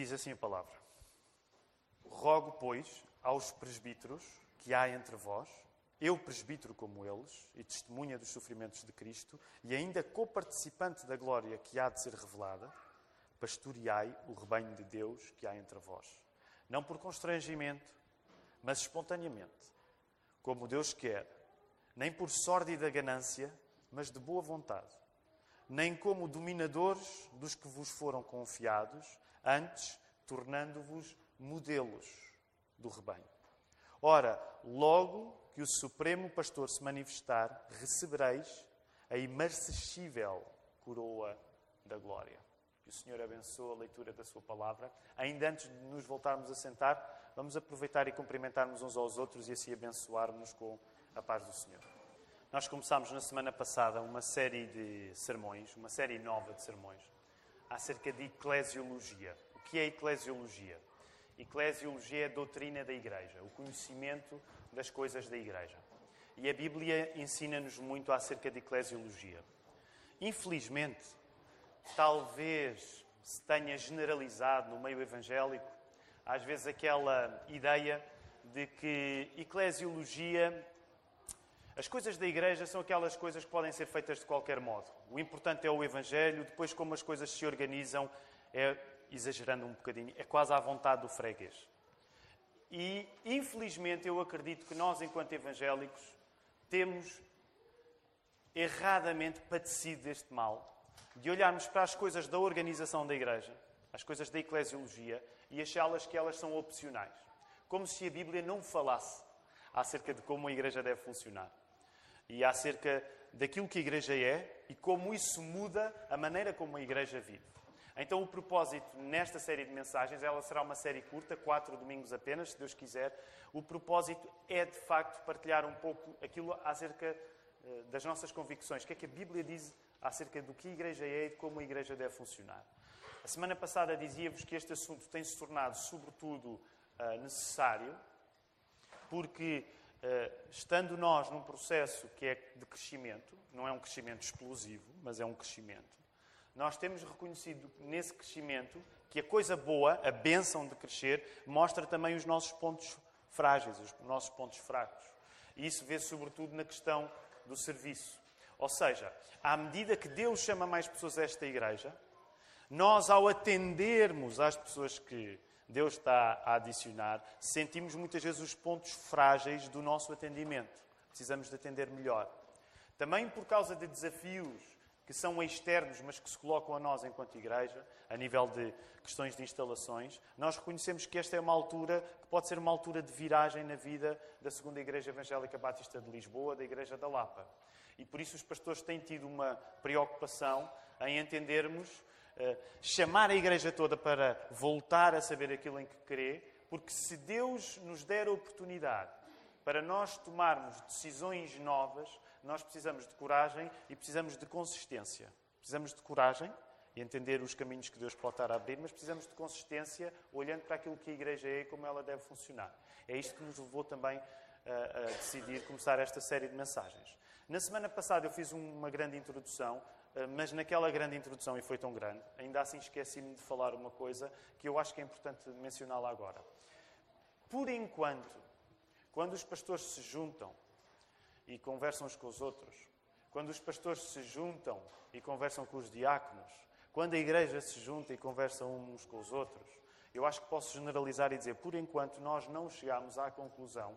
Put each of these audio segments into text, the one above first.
diz assim a palavra: Rogo, pois, aos presbíteros que há entre vós, eu presbítero como eles, e testemunha dos sofrimentos de Cristo, e ainda coparticipante da glória que há de ser revelada, pastoreai o rebanho de Deus que há entre vós. Não por constrangimento, mas espontaneamente, como Deus quer, nem por sórdida ganância, mas de boa vontade, nem como dominadores dos que vos foram confiados, antes tornando-vos modelos do rebanho. Ora, logo que o Supremo Pastor se manifestar, recebereis a imarcessível coroa da glória. Que o Senhor abençoe a leitura da Sua palavra. Ainda antes de nos voltarmos a sentar, vamos aproveitar e cumprimentarmos uns aos outros e assim abençoarmos com a paz do Senhor. Nós começámos na semana passada uma série de sermões, uma série nova de sermões, acerca de eclesiologia. O que é eclesiologia? Eclesiologia é a doutrina da Igreja, o conhecimento das coisas da Igreja. E a Bíblia ensina-nos muito acerca de eclesiologia. Infelizmente, talvez se tenha generalizado no meio evangélico, às vezes, aquela ideia de que eclesiologia, as coisas da Igreja são aquelas coisas que podem ser feitas de qualquer modo. O importante é o Evangelho, depois, como as coisas se organizam, é, exagerando um bocadinho, é quase à vontade do freguês. E, infelizmente, eu acredito que nós, enquanto evangélicos, temos erradamente padecido deste mal de olharmos para as coisas da organização da Igreja, as coisas da eclesiologia, e achá-las que elas são opcionais. Como se a Bíblia não falasse acerca de como a Igreja deve funcionar e acerca daquilo que a Igreja é e como isso muda a maneira como a Igreja vive. Então, o propósito nesta série de mensagens, ela será uma série curta, quatro domingos apenas, se Deus quiser. O propósito é, de facto, partilhar um pouco aquilo acerca eh, das nossas convicções. O que é que a Bíblia diz acerca do que a Igreja é e de como a Igreja deve funcionar. A semana passada dizia-vos que este assunto tem se tornado, sobretudo, eh, necessário, porque, estando nós num processo que é de crescimento, não é um crescimento explosivo, mas é um crescimento, nós temos reconhecido nesse crescimento que a coisa boa, a bênção de crescer, mostra também os nossos pontos frágeis, os nossos pontos fracos. E isso vê-se sobretudo na questão do serviço. Ou seja, à medida que Deus chama mais pessoas a esta igreja, nós, ao atendermos às pessoas que Deus está a adicionar, sentimos muitas vezes os pontos frágeis do nosso atendimento. Precisamos de atender melhor. Também por causa de desafios que são externos, mas que se colocam a nós enquanto igreja, a nível de questões de instalações, nós reconhecemos que esta é uma altura que pode ser uma altura de viragem na vida da segunda Igreja Evangélica Batista de Lisboa, da Igreja da Lapa. E por isso os pastores têm tido uma preocupação em entendermos, chamar a igreja toda para voltar a saber aquilo em que crê, porque se Deus nos der a oportunidade para nós tomarmos decisões novas, nós precisamos de coragem e precisamos de consistência. Precisamos de coragem e entender os caminhos que Deus pode estar a abrir, mas precisamos de consistência olhando para aquilo que a igreja é e como ela deve funcionar. É isto que nos levou também a, a decidir começar esta série de mensagens. Na semana passada eu fiz uma grande introdução, eh, mas naquela grande introdução, e foi tão grande, ainda assim esqueci-me de falar uma coisa que eu acho que é importante mencioná-la agora. Por enquanto, quando os pastores se juntam e conversam uns com os outros, quando os pastores se juntam e conversam com os diáconos, quando a igreja se junta e conversa uns com os outros, eu acho que posso generalizar e dizer, por enquanto, nós não chegamos à conclusão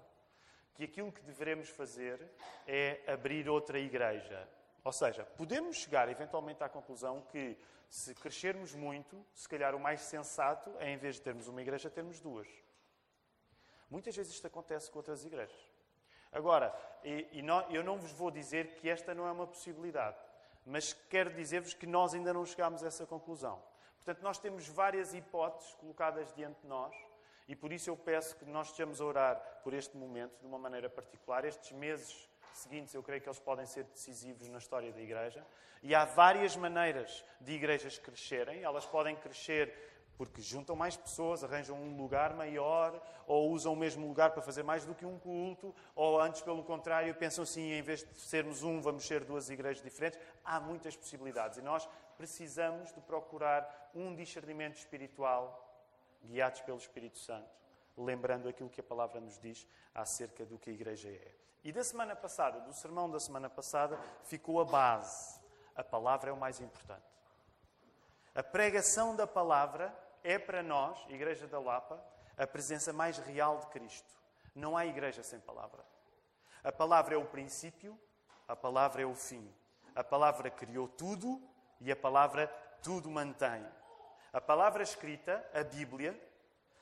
que aquilo que devemos fazer é abrir outra igreja. Ou seja, podemos chegar eventualmente à conclusão que, se crescermos muito, se calhar o mais sensato é, em vez de termos uma igreja, termos duas. Muitas vezes isto acontece com outras igrejas. Agora, e, e não, eu não vos vou dizer que esta não é uma possibilidade, mas quero dizer-vos que nós ainda não chegámos a essa conclusão. Portanto, nós temos várias hipóteses colocadas diante de nós e por isso eu peço que nós estejamos a orar por este momento de uma maneira particular. Estes meses seguintes eu creio que eles podem ser decisivos na história da Igreja. E há várias maneiras de igrejas crescerem. Elas podem crescer porque juntam mais pessoas, arranjam um lugar maior, ou usam o mesmo lugar para fazer mais do que um culto, ou antes, pelo contrário, pensam assim: em vez de sermos um, vamos ser duas igrejas diferentes. Há muitas possibilidades e nós precisamos de procurar um discernimento espiritual guiados pelo Espírito Santo, lembrando aquilo que a palavra nos diz acerca do que a igreja é. E da semana passada, do sermão da semana passada, ficou a base. A palavra é o mais importante. A pregação da palavra é para nós, Igreja da Lapa, a presença mais real de Cristo. Não há igreja sem palavra. A palavra é o princípio, a palavra é o fim. A palavra criou tudo e a palavra tudo mantém. A palavra escrita, a Bíblia,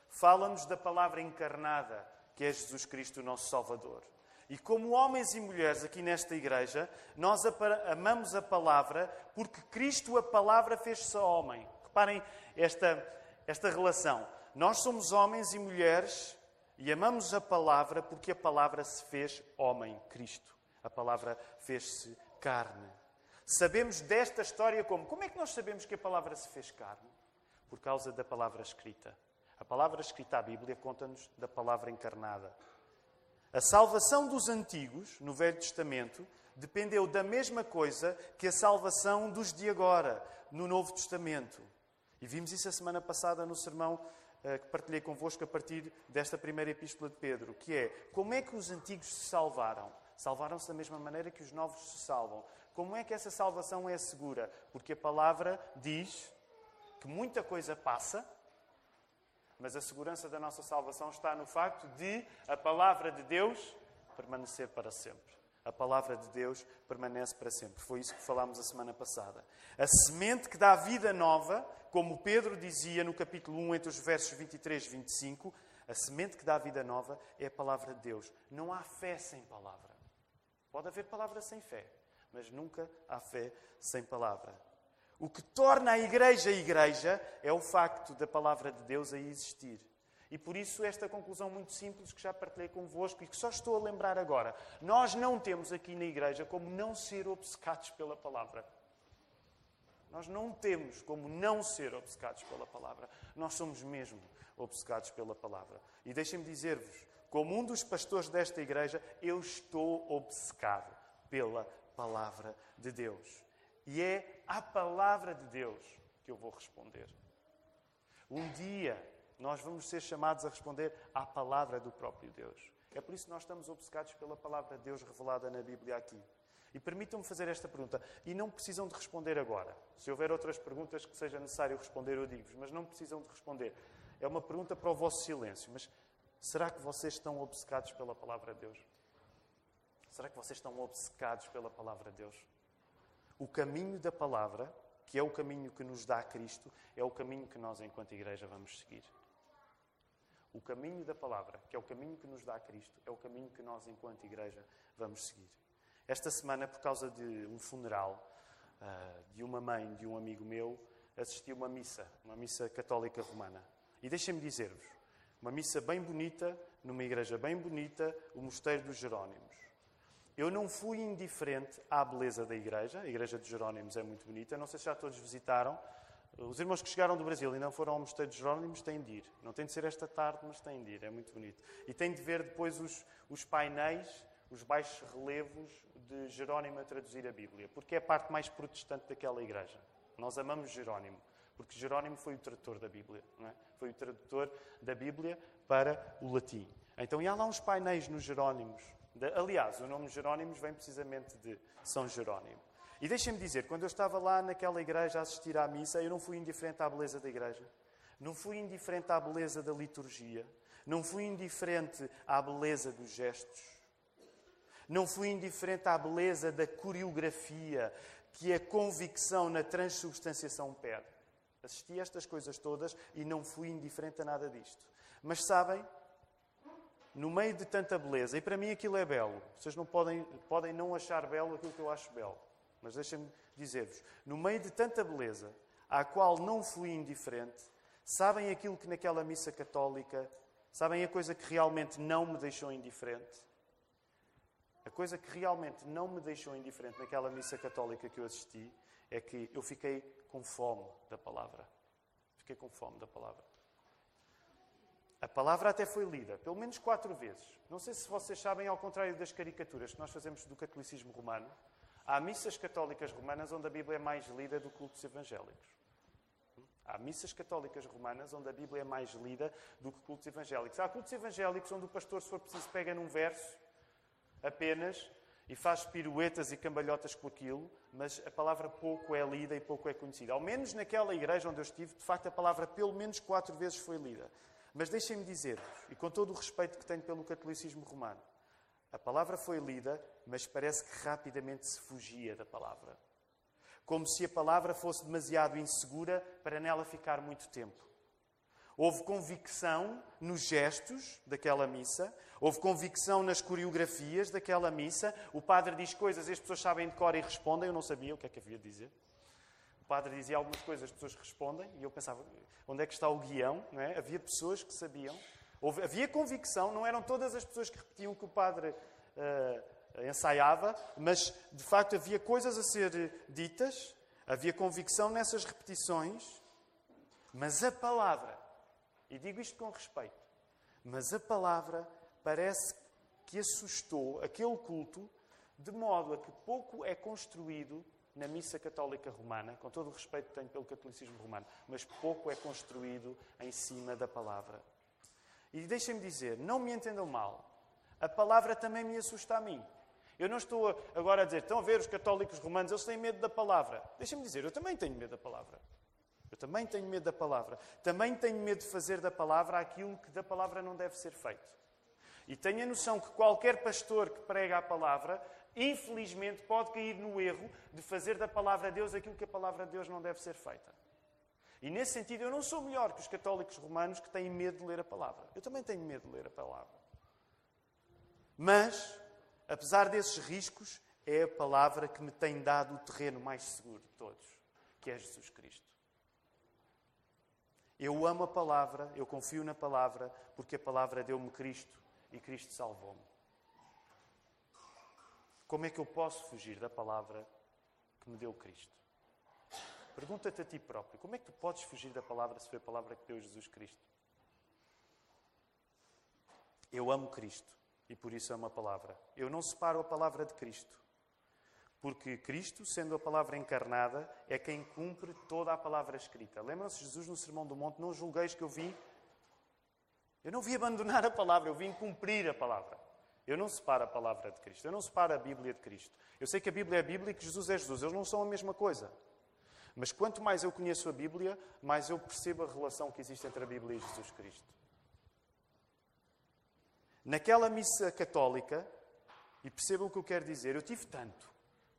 fala-nos da palavra encarnada, que é Jesus Cristo, o nosso Salvador. E como homens e mulheres aqui nesta igreja, nós amamos a palavra porque Cristo, a palavra, fez-se homem. Reparem esta, esta relação. Nós somos homens e mulheres e amamos a palavra porque a palavra se fez homem, Cristo. A palavra fez-se carne. Sabemos desta história como? Como é que nós sabemos que a palavra se fez carne? Por causa da palavra escrita. A palavra escrita à Bíblia conta-nos da palavra encarnada. A salvação dos antigos, no Velho Testamento, dependeu da mesma coisa que a salvação dos de agora, no Novo Testamento. E vimos isso a semana passada no sermão uh, que partilhei convosco a partir desta primeira epístola de Pedro, que é como é que os antigos se salvaram? Salvaram-se da mesma maneira que os novos se salvam. Como é que essa salvação é segura? Porque a palavra diz que muita coisa passa, mas a segurança da nossa salvação está no facto de a palavra de Deus permanecer para sempre. A palavra de Deus permanece para sempre. Foi isso que falámos a semana passada. A semente que dá vida nova, como Pedro dizia no capítulo 1, entre os versos 23 e 25, a semente que dá vida nova é a palavra de Deus. Não há fé sem palavra. Pode haver palavra sem fé, mas nunca há fé sem palavra. O que torna a igreja a igreja é o facto da palavra de Deus aí existir. E por isso esta conclusão muito simples que já partilhei convosco e que só estou a lembrar agora. Nós não temos aqui na igreja como não ser obcecados pela palavra. Nós não temos como não ser obcecados pela palavra. Nós somos mesmo obcecados pela palavra. E deixem-me dizer-vos, como um dos pastores desta igreja, eu estou obcecado pela palavra de Deus. E é à palavra de Deus que eu vou responder. Um dia nós vamos ser chamados a responder à palavra do próprio Deus. É por isso que nós estamos obcecados pela palavra de Deus revelada na Bíblia aqui. E permitam-me fazer esta pergunta. E não precisam de responder agora. Se houver outras perguntas que seja necessário responder, eu digo-vos. Mas não precisam de responder. É uma pergunta para o vosso silêncio. Mas será que vocês estão obcecados pela palavra de Deus? Será que vocês estão obcecados pela palavra de Deus? O caminho da palavra, que é o caminho que nos dá Cristo, é o caminho que nós, enquanto igreja, vamos seguir. O caminho da palavra, que é o caminho que nos dá Cristo, é o caminho que nós, enquanto igreja, vamos seguir. Esta semana, por causa de um funeral uh, de uma mãe de um amigo meu, assisti uma missa, uma missa católica romana. E deixem-me dizer-vos, uma missa bem bonita, numa igreja bem bonita, o Mosteiro dos Jerónimos. Eu não fui indiferente à beleza da igreja. A igreja de Jerónimos é muito bonita. Não sei se já todos visitaram. Os irmãos que chegaram do Brasil e não foram ao Mosteiro de Jerónimos têm de ir. Não tem de ser esta tarde, mas têm de ir. É muito bonito. E têm de ver depois os, os painéis, os baixos relevos de Jerónimo a traduzir a Bíblia. Porque é a parte mais protestante daquela igreja. Nós amamos Jerónimo. Porque Jerónimo foi o tradutor da Bíblia. É? Foi o tradutor da Bíblia para o latim. Então, há lá uns painéis nos Jerónimos Aliás, o nome Jerónimos vem precisamente de São Jerónimo. E deixem-me dizer, quando eu estava lá naquela igreja a assistir à missa, eu não fui indiferente à beleza da igreja. Não fui indiferente à beleza da liturgia. Não fui indiferente à beleza dos gestos. Não fui indiferente à beleza da coreografia que a convicção na transubstanciação pede. Assisti a estas coisas todas e não fui indiferente a nada disto. Mas sabem, no meio de tanta beleza, e para mim aquilo é belo. Vocês não podem, podem não achar belo aquilo que eu acho belo. Mas deixem-me dizer-vos: no meio de tanta beleza, à qual não fui indiferente, sabem aquilo que naquela missa católica, sabem a coisa que realmente não me deixou indiferente? A coisa que realmente não me deixou indiferente naquela missa católica que eu assisti é que eu fiquei com fome da palavra. Fiquei com fome da palavra. A palavra até foi lida, pelo menos quatro vezes. Não sei se vocês sabem, ao contrário das caricaturas que nós fazemos do catolicismo romano, há missas católicas romanas onde a Bíblia é mais lida do que cultos evangélicos. Há missas católicas romanas onde a Bíblia é mais lida do que cultos evangélicos. Há cultos evangélicos onde o pastor, se for preciso, pega num verso apenas e faz piruetas e cambalhotas com aquilo, mas a palavra pouco é lida e pouco é conhecida. Ao menos naquela igreja onde eu estive, de facto, a palavra pelo menos quatro vezes foi lida. Mas deixem-me dizer-vos, e com todo o respeito que tenho pelo catolicismo romano, a palavra foi lida, mas parece que rapidamente se fugia da palavra. Como se a palavra fosse demasiado insegura para nela ficar muito tempo. Houve convicção nos gestos daquela missa, houve convicção nas coreografias daquela missa. O padre diz coisas as pessoas sabem de cor e respondem. Eu não sabia o que é que havia de dizer. Padre dizia algumas coisas, as pessoas respondem. E eu pensava, onde é que está o guião? É? Havia pessoas que sabiam. Houve, havia convicção, não eram todas as pessoas que repetiam o que o padre uh, ensaiava, mas de facto havia coisas a ser ditas, havia convicção nessas repetições. Mas a palavra e digo isto com respeito. Mas a palavra parece que assustou aquele culto de modo a que pouco é construído na missa católica romana, com todo o respeito que tenho pelo catolicismo romano, mas pouco é construído em cima da palavra. E deixem-me dizer, não me entendam mal, a palavra também me assusta a mim. Eu não estou agora a dizer, estão a ver os católicos romanos, eles têm medo da palavra. Deixem-me dizer, eu também tenho medo da palavra. Eu também tenho medo da palavra. Também tenho medo de fazer da palavra aquilo que da palavra não deve ser feito. E tenho a noção que qualquer pastor que prega a palavra, infelizmente, pode cair no erro de fazer da palavra de Deus aquilo que a palavra de Deus não deve ser feita. E nesse sentido, eu não sou melhor que os católicos romanos que têm medo de ler a palavra. Eu também tenho medo de ler a palavra. Mas, apesar desses riscos, é a palavra que me tem dado o terreno mais seguro de todos, que é Jesus Cristo. Eu amo a palavra, eu confio na palavra, porque a palavra deu-me Cristo e Cristo salvou-me. Como é que eu posso fugir da palavra que me deu Cristo? Pergunta-te a ti próprio: como é que tu podes fugir da palavra se foi a palavra que deu Jesus Cristo? Eu amo Cristo e por isso amo a palavra. Eu não separo a palavra de Cristo. Porque Cristo, sendo a palavra encarnada, é quem cumpre toda a palavra escrita. Lembram-se Jesus no Sermão do Monte: Não julgueis que eu vim. Eu não vim abandonar a palavra, eu vim cumprir a palavra. Eu não separo a palavra de Cristo, eu não separo a Bíblia de Cristo. Eu sei que a Bíblia é a Bíblia e que Jesus é Jesus, eles não são a mesma coisa. Mas quanto mais eu conheço a Bíblia, mais eu percebo a relação que existe entre a Bíblia e Jesus Cristo. Naquela missa católica, e percebam o que eu quero dizer, eu tive tanto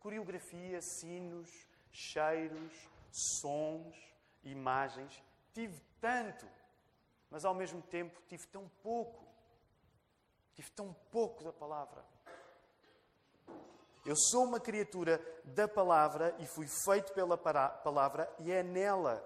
coreografia, sinos, cheiros, sons, imagens. Tive tanto, mas ao mesmo tempo tive tão pouco. Tive tão pouco da palavra. Eu sou uma criatura da palavra e fui feito pela palavra e é nela,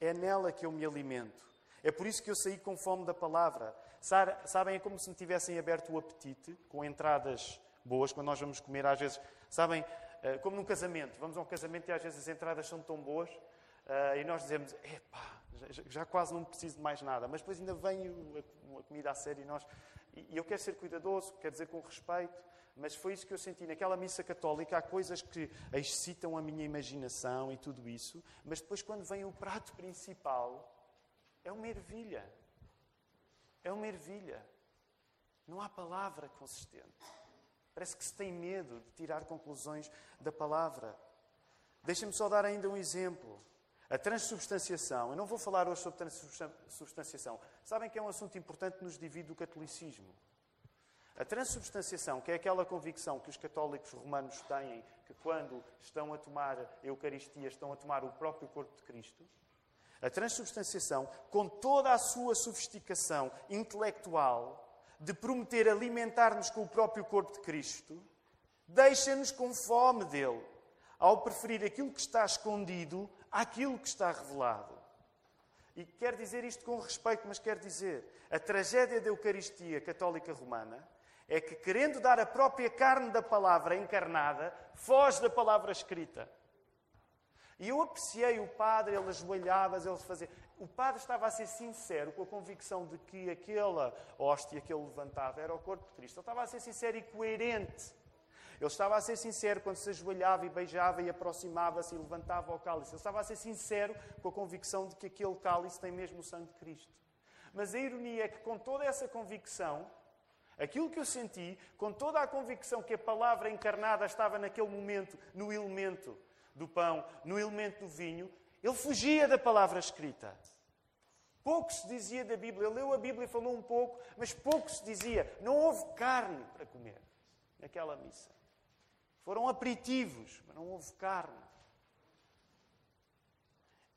é nela que eu me alimento. É por isso que eu saí com fome da palavra. Sabem, é como se me tivessem aberto o apetite com entradas boas, quando nós vamos comer, às vezes, sabem, eh, como num casamento. Vamos a um casamento e às vezes as entradas são tão boas uh, e nós dizemos, epá, já, quase não preciso de mais nada. Mas depois ainda vem a comida a sério e nós... E, eu quero ser cuidadoso, quero dizer com respeito, mas foi isso que eu senti. Naquela missa católica há coisas que excitam a minha imaginação e tudo isso, mas depois quando vem o prato principal, é uma ervilha. É uma ervilha. Não há palavra consistente. Parece que se tem medo de tirar conclusões da palavra. Deixem-me só dar ainda um exemplo. A transubstanciação. Eu não vou falar hoje sobre transubstanciação. Sabem que é um assunto importante que nos divide do catolicismo. A transubstanciação, que é aquela convicção que os católicos romanos têm, que quando estão a tomar a Eucaristia, estão a tomar o próprio corpo de Cristo. A transubstanciação, com toda a sua sofisticação intelectual, de prometer alimentar-nos com o próprio corpo de Cristo, deixa-nos com fome dele, ao preferir aquilo que está escondido àquilo que está revelado. E quer dizer isto com respeito, mas quer dizer, a tragédia da Eucaristia católica romana é que, querendo dar a própria carne da palavra encarnada, foge da palavra escrita. E eu apreciei o padre, ele ajoelhava, ele fazia. O padre estava a ser sincero com a convicção de que aquela hóstia que ele levantava era o corpo de Cristo. Ele estava a ser sincero e coerente. Ele estava a ser sincero quando se ajoelhava e beijava e aproximava-se e levantava o cálice. Ele estava a ser sincero com a convicção de que aquele cálice tem mesmo o sangue de Cristo. Mas a ironia é que, com toda essa convicção, aquilo que eu senti, com toda a convicção que a palavra encarnada estava naquele momento no elemento do pão, no elemento do vinho, ele fugia da palavra escrita. Pouco se dizia da Bíblia. Ele leu a Bíblia e falou um pouco, mas pouco se dizia. Não houve carne para comer naquela missa. Foram aperitivos, mas não houve carne.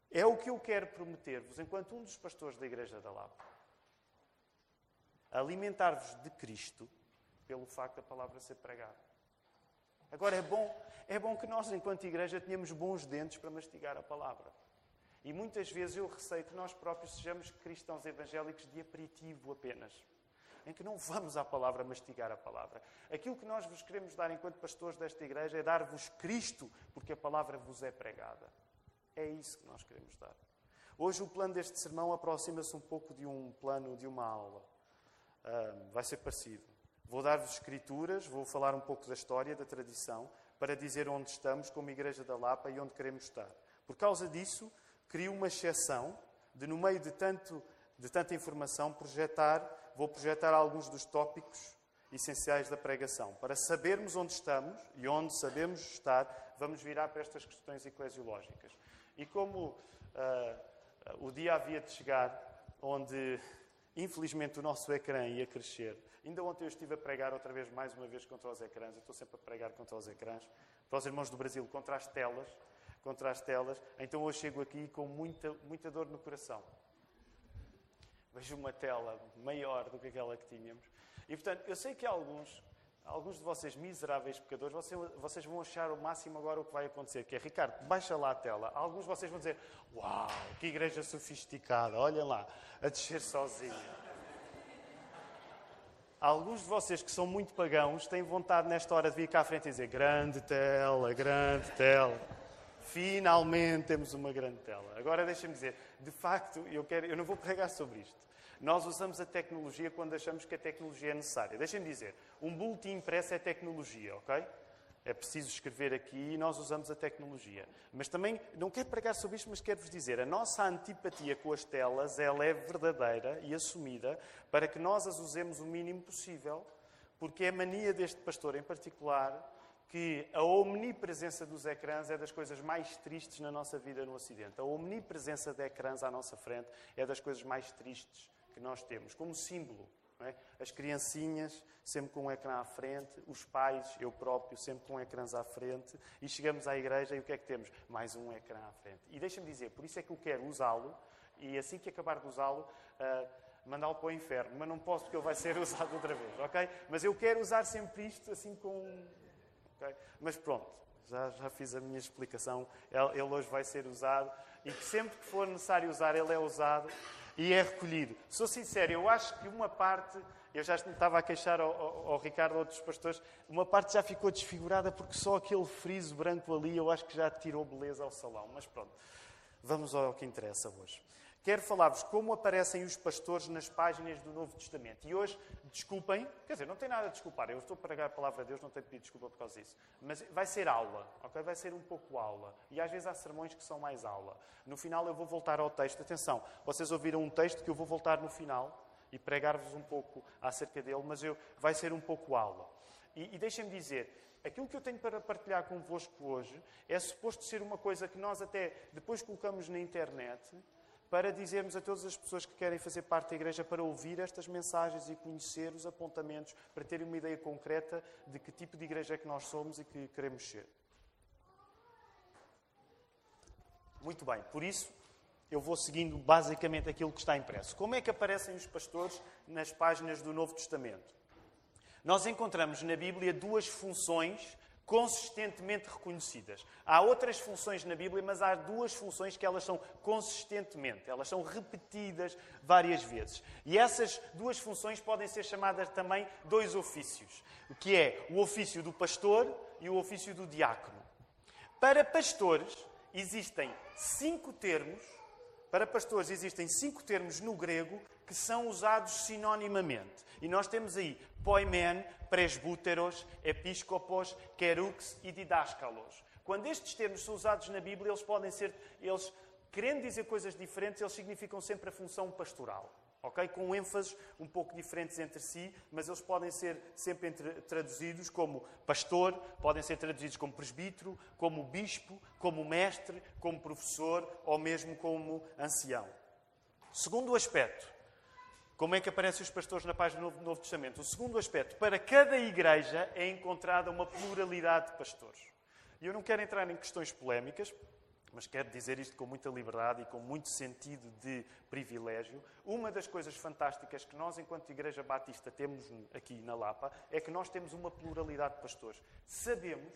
É o que eu quero prometer-vos, enquanto um dos pastores da Igreja da Lapa. Alimentar-vos de Cristo pelo facto da palavra ser pregada. Agora é bom, é bom que nós, enquanto igreja, tenhamos bons dentes para mastigar a palavra. E muitas vezes eu receio que nós próprios sejamos cristãos evangélicos de aperitivo apenas. Em que não vamos à palavra mastigar a palavra. Aquilo que nós vos queremos dar enquanto pastores desta igreja é dar-vos Cristo, porque a palavra vos é pregada. É isso que nós queremos dar. Hoje o plano deste sermão aproxima-se um pouco de um plano de uma aula. Um, vai ser parecido. Vou dar-vos escrituras, vou falar um pouco da história, da tradição, para dizer onde estamos como Igreja da Lapa e onde queremos estar. Por causa disso, crio uma exceção de, no meio de, tanto, de tanta informação, projetar, vou projetar alguns dos tópicos essenciais da pregação. Para sabermos onde estamos e onde sabemos estar, vamos virar para estas questões eclesiológicas. E como uh, o dia havia de chegar onde, infelizmente, o nosso ecrã ia crescer, ainda ontem eu estive a pregar outra vez, mais uma vez, contra os ecrãs. Eu estou sempre a pregar contra os ecrãs. Para os irmãos do Brasil, contra as telas contra as telas. Então hoje chego aqui com muita, muita dor no coração. Vejo uma tela maior do que aquela que tínhamos. E portanto, eu sei que alguns, alguns de vocês miseráveis pecadores, vocês, vocês vão achar o máximo agora o que vai acontecer, que é, Ricardo, baixa lá a tela. Alguns de vocês vão dizer, uau, que igreja sofisticada, olhem lá, a descer sozinha. Alguns de vocês que são muito pagãos têm vontade nesta hora de vir cá à frente e dizer grande tela, grande tela. Finalmente temos uma grande tela. Agora deixem-me dizer, de facto, eu, quero, eu não vou pregar sobre isto. Nós usamos a tecnologia quando achamos que a tecnologia é necessária. Deixem-me dizer, um boletim impresso é tecnologia, ok? É preciso escrever aqui e nós usamos a tecnologia. Mas também, não quero pregar sobre isto, mas quero-vos dizer, a nossa antipatia com as telas, ela é verdadeira e assumida para que nós as usemos o mínimo possível, porque é mania deste pastor em particular que a omnipresença dos ecrãs é das coisas mais tristes na nossa vida no Ocidente. A omnipresença de ecrãs à nossa frente é das coisas mais tristes que nós temos, como símbolo. É? As criancinhas sempre com um ecrã à frente, os pais, eu próprio, sempre com ecrãs à frente, e chegamos à igreja e o que é que temos? Mais um ecrã à frente. E deixa-me dizer, por isso é que eu quero usá-lo, e assim que acabar de usá-lo, uh, mandá-lo para o inferno. Mas não posso porque ele vai ser usado outra vez, ok? Mas eu quero usar sempre isto assim com Okay? Mas pronto, já, já fiz a minha explicação. Ele, ele hoje vai ser usado e que sempre que for necessário usar, ele é usado e é recolhido. Sou sincero, eu acho que uma parte, eu já estava a queixar ao, ao, ao Ricardo, a outros pastores, uma parte já ficou desfigurada porque só aquele friso branco ali eu acho que já tirou beleza ao salão. Mas pronto, vamos ao que interessa hoje quero falar-vos como aparecem os pastores nas páginas do Novo Testamento. E hoje, desculpem, quer dizer, não tem nada a desculpar, eu estou a pregar a palavra de Deus, não tenho pedir desculpa por causa disso. Mas vai ser aula, ok? Vai ser um pouco aula. E às vezes há sermões que são mais aula. No final eu vou voltar ao texto. Atenção, vocês ouviram um texto que eu vou voltar no final e pregar-vos um pouco acerca dele, mas eu, vai ser um pouco aula. E, e deixem-me dizer, aquilo que eu tenho para partilhar convosco hoje é suposto ser uma coisa que nós até depois colocamos na internet para dizermos a todas as pessoas que querem fazer parte da igreja para ouvir estas mensagens e conhecer os apontamentos, para terem uma ideia concreta de que tipo de igreja é que nós somos e que queremos ser. Muito bem, por isso eu vou seguindo basicamente aquilo que está impresso. Como é que aparecem os pastores nas páginas do Novo Testamento? Nós encontramos na Bíblia duas funções consistentemente reconhecidas. Há outras funções na Bíblia, mas há duas funções que elas são consistentemente, elas são repetidas várias vezes. E essas duas funções podem ser chamadas também dois ofícios, que é o ofício do pastor e o ofício do diácono. Para pastores existem cinco termos Para pastores existem cinco termos no grego que são usados sinonimamente. E nós temos aí poimen, presbúteros, episcopos, querux e didáscalos. Quando estes termos são usados na Bíblia, eles podem ser, eles querendo dizer coisas diferentes, eles significam sempre a função pastoral. Ok? Com ênfases um pouco diferentes entre si, mas eles podem ser sempre traduzidos como pastor, podem ser traduzidos como presbítero, como bispo, como mestre, como professor ou mesmo como ancião. Segundo aspecto, como é que aparecem os pastores na página do Novo Testamento? O segundo aspecto, para cada igreja é encontrada uma pluralidade de pastores. E eu não quero entrar em questões polémicas, mas quero dizer isto com muita liberdade e com muito sentido de privilégio. Uma das coisas fantásticas que nós, enquanto Igreja Batista, temos aqui na Lapa é que nós temos uma pluralidade de pastores. Sabemos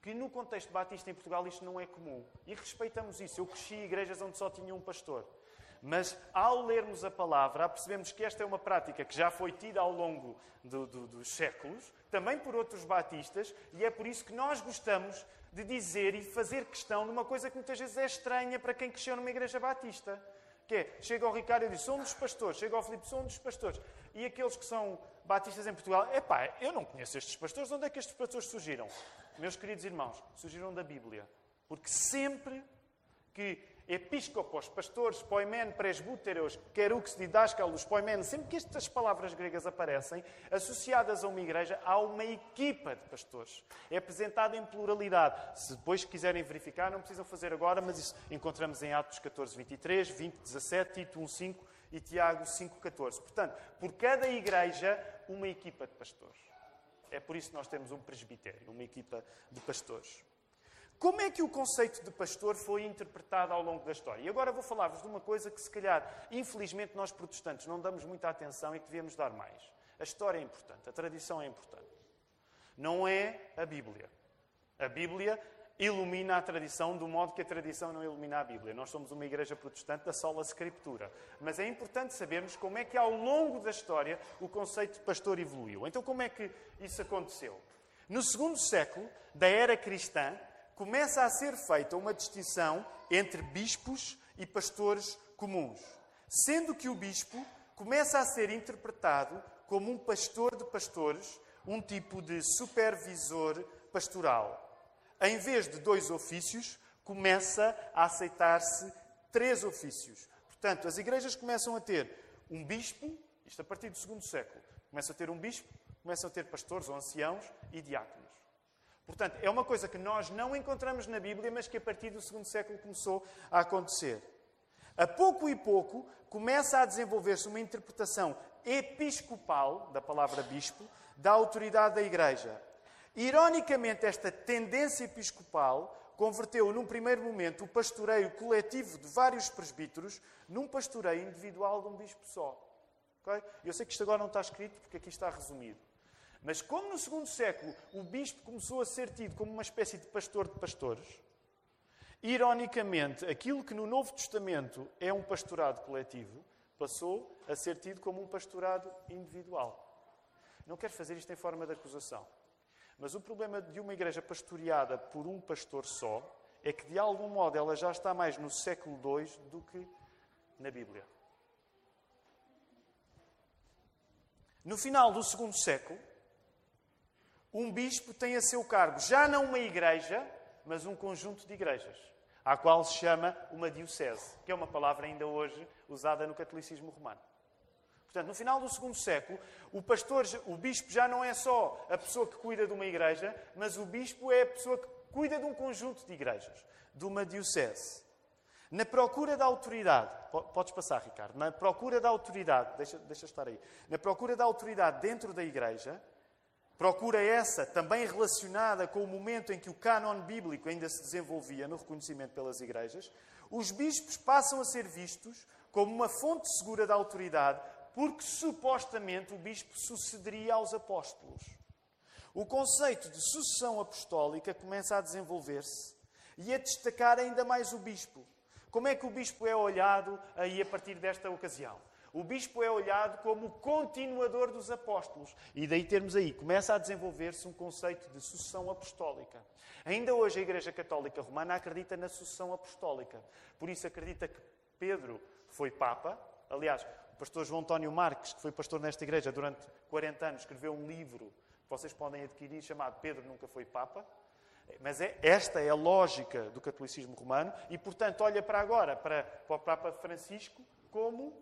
que no contexto batista em Portugal isto não é comum e respeitamos isso. Eu cresci em igrejas onde só tinha um pastor. Mas ao lermos a palavra, percebemos que esta é uma prática que já foi tida ao longo do, do, dos séculos, também por outros batistas, e é por isso que nós gostamos de dizer e fazer questão de uma coisa que muitas vezes é estranha para quem cresceu numa igreja batista. Que é, chega ao Ricardo e diz, sou um dos pastores. Chega ao Filipe, sou um dos pastores. E aqueles que são batistas em Portugal, epá, eu não conheço estes pastores. Onde é que estes pastores surgiram? Meus queridos irmãos, surgiram da Bíblia. Porque sempre que episcopos, pastores, poimen, presbúteros, querux, didáscalos, poimen, sempre que estas palavras gregas aparecem, associadas a uma igreja, há uma equipa de pastores. É apresentado em pluralidade. Se depois quiserem verificar, não precisam fazer agora, mas isso encontramos em Atos 14, 23, 20, 17, Tito 1, 5 e Tiago 5, 14. Portanto, por cada igreja, uma equipa de pastores. É por isso que nós temos um presbitério, uma equipa de pastores. Como é que o conceito de pastor foi interpretado ao longo da história? E agora vou falar-vos de uma coisa que, se calhar, infelizmente, nós protestantes não damos muita atenção e que devemos dar mais. A história é importante, a tradição é importante. Não é a Bíblia. A Bíblia ilumina a tradição do modo que a tradição não ilumina a Bíblia. Nós somos uma igreja protestante da sola Escritura. Mas é importante sabermos como é que, ao longo da história, o conceito de pastor evoluiu. Então, como é que isso aconteceu? No segundo século da era cristã, começa a ser feita uma distinção entre bispos e pastores comuns, sendo que o bispo começa a ser interpretado como um pastor de pastores, um tipo de supervisor pastoral. Em vez de dois ofícios, começa a aceitar-se três ofícios. Portanto, as igrejas começam a ter um bispo, isto a partir do segundo século, começam a ter um bispo, começam a ter pastores ou anciãos e diáconos. Portanto, é uma coisa que nós não encontramos na Bíblia, mas que a partir do segundo século começou a acontecer. A pouco e pouco começa a desenvolver-se uma interpretação episcopal da palavra bispo da autoridade da Igreja. Ironicamente, esta tendência episcopal converteu, num primeiro momento, o pastoreio coletivo de vários presbíteros num pastoreio individual de um bispo só. Okay? Eu sei que isto agora não está escrito porque aqui está resumido. Mas como no segundo século o bispo começou a ser tido como uma espécie de pastor de pastores, ironicamente, aquilo que no Novo Testamento é um pastorado coletivo, passou a ser tido como um pastorado individual. Não quero fazer isto em forma de acusação. Mas o problema de uma igreja pastoreada por um pastor só é que, de algum modo, ela já está mais no século II do que na Bíblia. No final do segundo século, um bispo tem a seu cargo já não uma igreja, mas um conjunto de igrejas, à qual se chama uma diocese, que é uma palavra ainda hoje usada no catolicismo romano. Portanto, no final do segundo século, o pastor, o bispo já não é só a pessoa que cuida de uma igreja, mas o bispo é a pessoa que cuida de um conjunto de igrejas, de uma diocese. Na procura da autoridade, podes passar, Ricardo, na procura da autoridade, deixa, deixa estar aí, na procura da autoridade dentro da igreja, Procura essa também relacionada com o momento em que o cânon bíblico ainda se desenvolvia no reconhecimento pelas igrejas, os bispos passam a ser vistos como uma fonte segura da autoridade, porque supostamente o bispo sucederia aos apóstolos. O conceito de sucessão apostólica começa a desenvolver-se e a destacar ainda mais o bispo. Como é que o bispo é olhado aí a partir desta ocasião? O bispo é olhado como continuador dos apóstolos. E daí termos aí, começa a desenvolver-se um conceito de sucessão apostólica. Ainda hoje a Igreja Católica Romana acredita na sucessão apostólica. Por isso acredita que Pedro foi Papa. Aliás, o pastor João António Marques, que foi pastor nesta igreja durante 40 anos, escreveu um livro que vocês podem adquirir chamado Pedro Nunca Foi Papa. Mas é, esta é a lógica do catolicismo romano e, portanto, olha para agora, para, para o Papa Francisco, como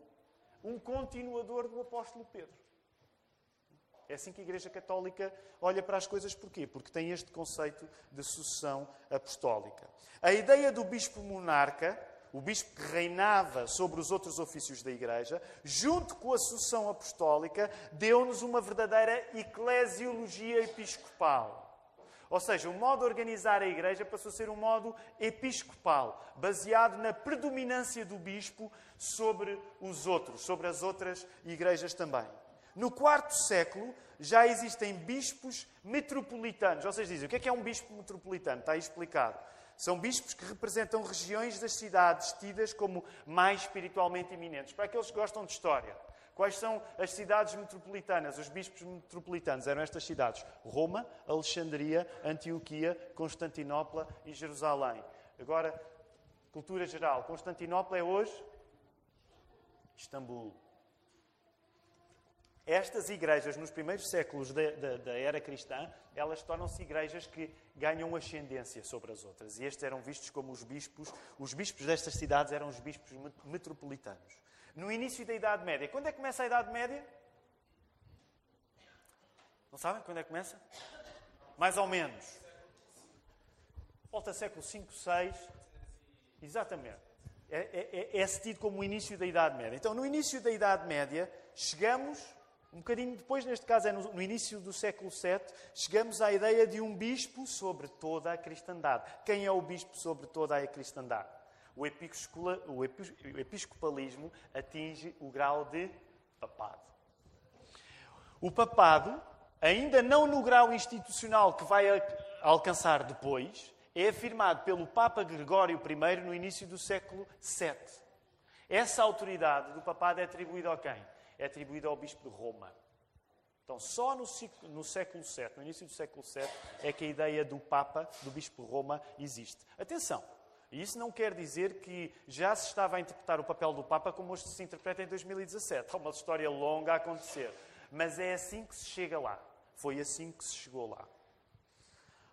um continuador do apóstolo Pedro. É assim que a Igreja Católica olha para as coisas. Porquê? Porque tem este conceito de sucessão apostólica. A ideia do bispo monarca, o bispo que reinava sobre os outros ofícios da Igreja, junto com a sucessão apostólica, deu-nos uma verdadeira eclesiologia episcopal. Ou seja, o modo de organizar a Igreja passou a ser um modo episcopal, baseado na predominância do bispo sobre os outros, sobre as outras igrejas também. No quarto século já existem bispos metropolitanos. Vocês dizem, o que é, que é um bispo metropolitano? Está aí explicado. São bispos que representam regiões das cidades tidas como mais espiritualmente eminentes. Para aqueles que gostam de história. Quais são as cidades metropolitanas? Os bispos metropolitanos eram estas cidades: Roma, Alexandria, Antioquia, Constantinopla e Jerusalém. Agora, cultura geral: Constantinopla é hoje Istambul. Estas igrejas, nos primeiros séculos da, da, da era cristã, elas tornam-se igrejas que ganham ascendência sobre as outras. E estes eram vistos como os bispos. Os bispos destas cidades eram os bispos metropolitanos no início da Idade Média. Quando é que começa a Idade Média? Não sabem quando é que começa? Mais ou menos. Volta século V, VI. Exatamente. É, é, é, é como o início da Idade Média. Então, no início da Idade Média, chegamos, um bocadinho depois, neste caso é no, no início do século VII, chegamos à ideia de um bispo sobre toda a cristandade. Quem é o bispo sobre toda a cristandade? O episcopalismo atinge o grau de papado. O papado, ainda não no grau institucional que vai alcançar depois, é afirmado pelo Papa Gregório I no início do século VII. Essa autoridade do papado é atribuída a quem? É atribuída ao Bispo de Roma. Então, só no, no, século VII, no início do século VII, é que a ideia do Papa, do Bispo de Roma, existe. Atenção! E isso não quer dizer que já se estava a interpretar o papel do Papa como hoje se interpreta em 2017. Há uma história longa a acontecer. Mas é assim que se chega lá. Foi assim que se chegou lá.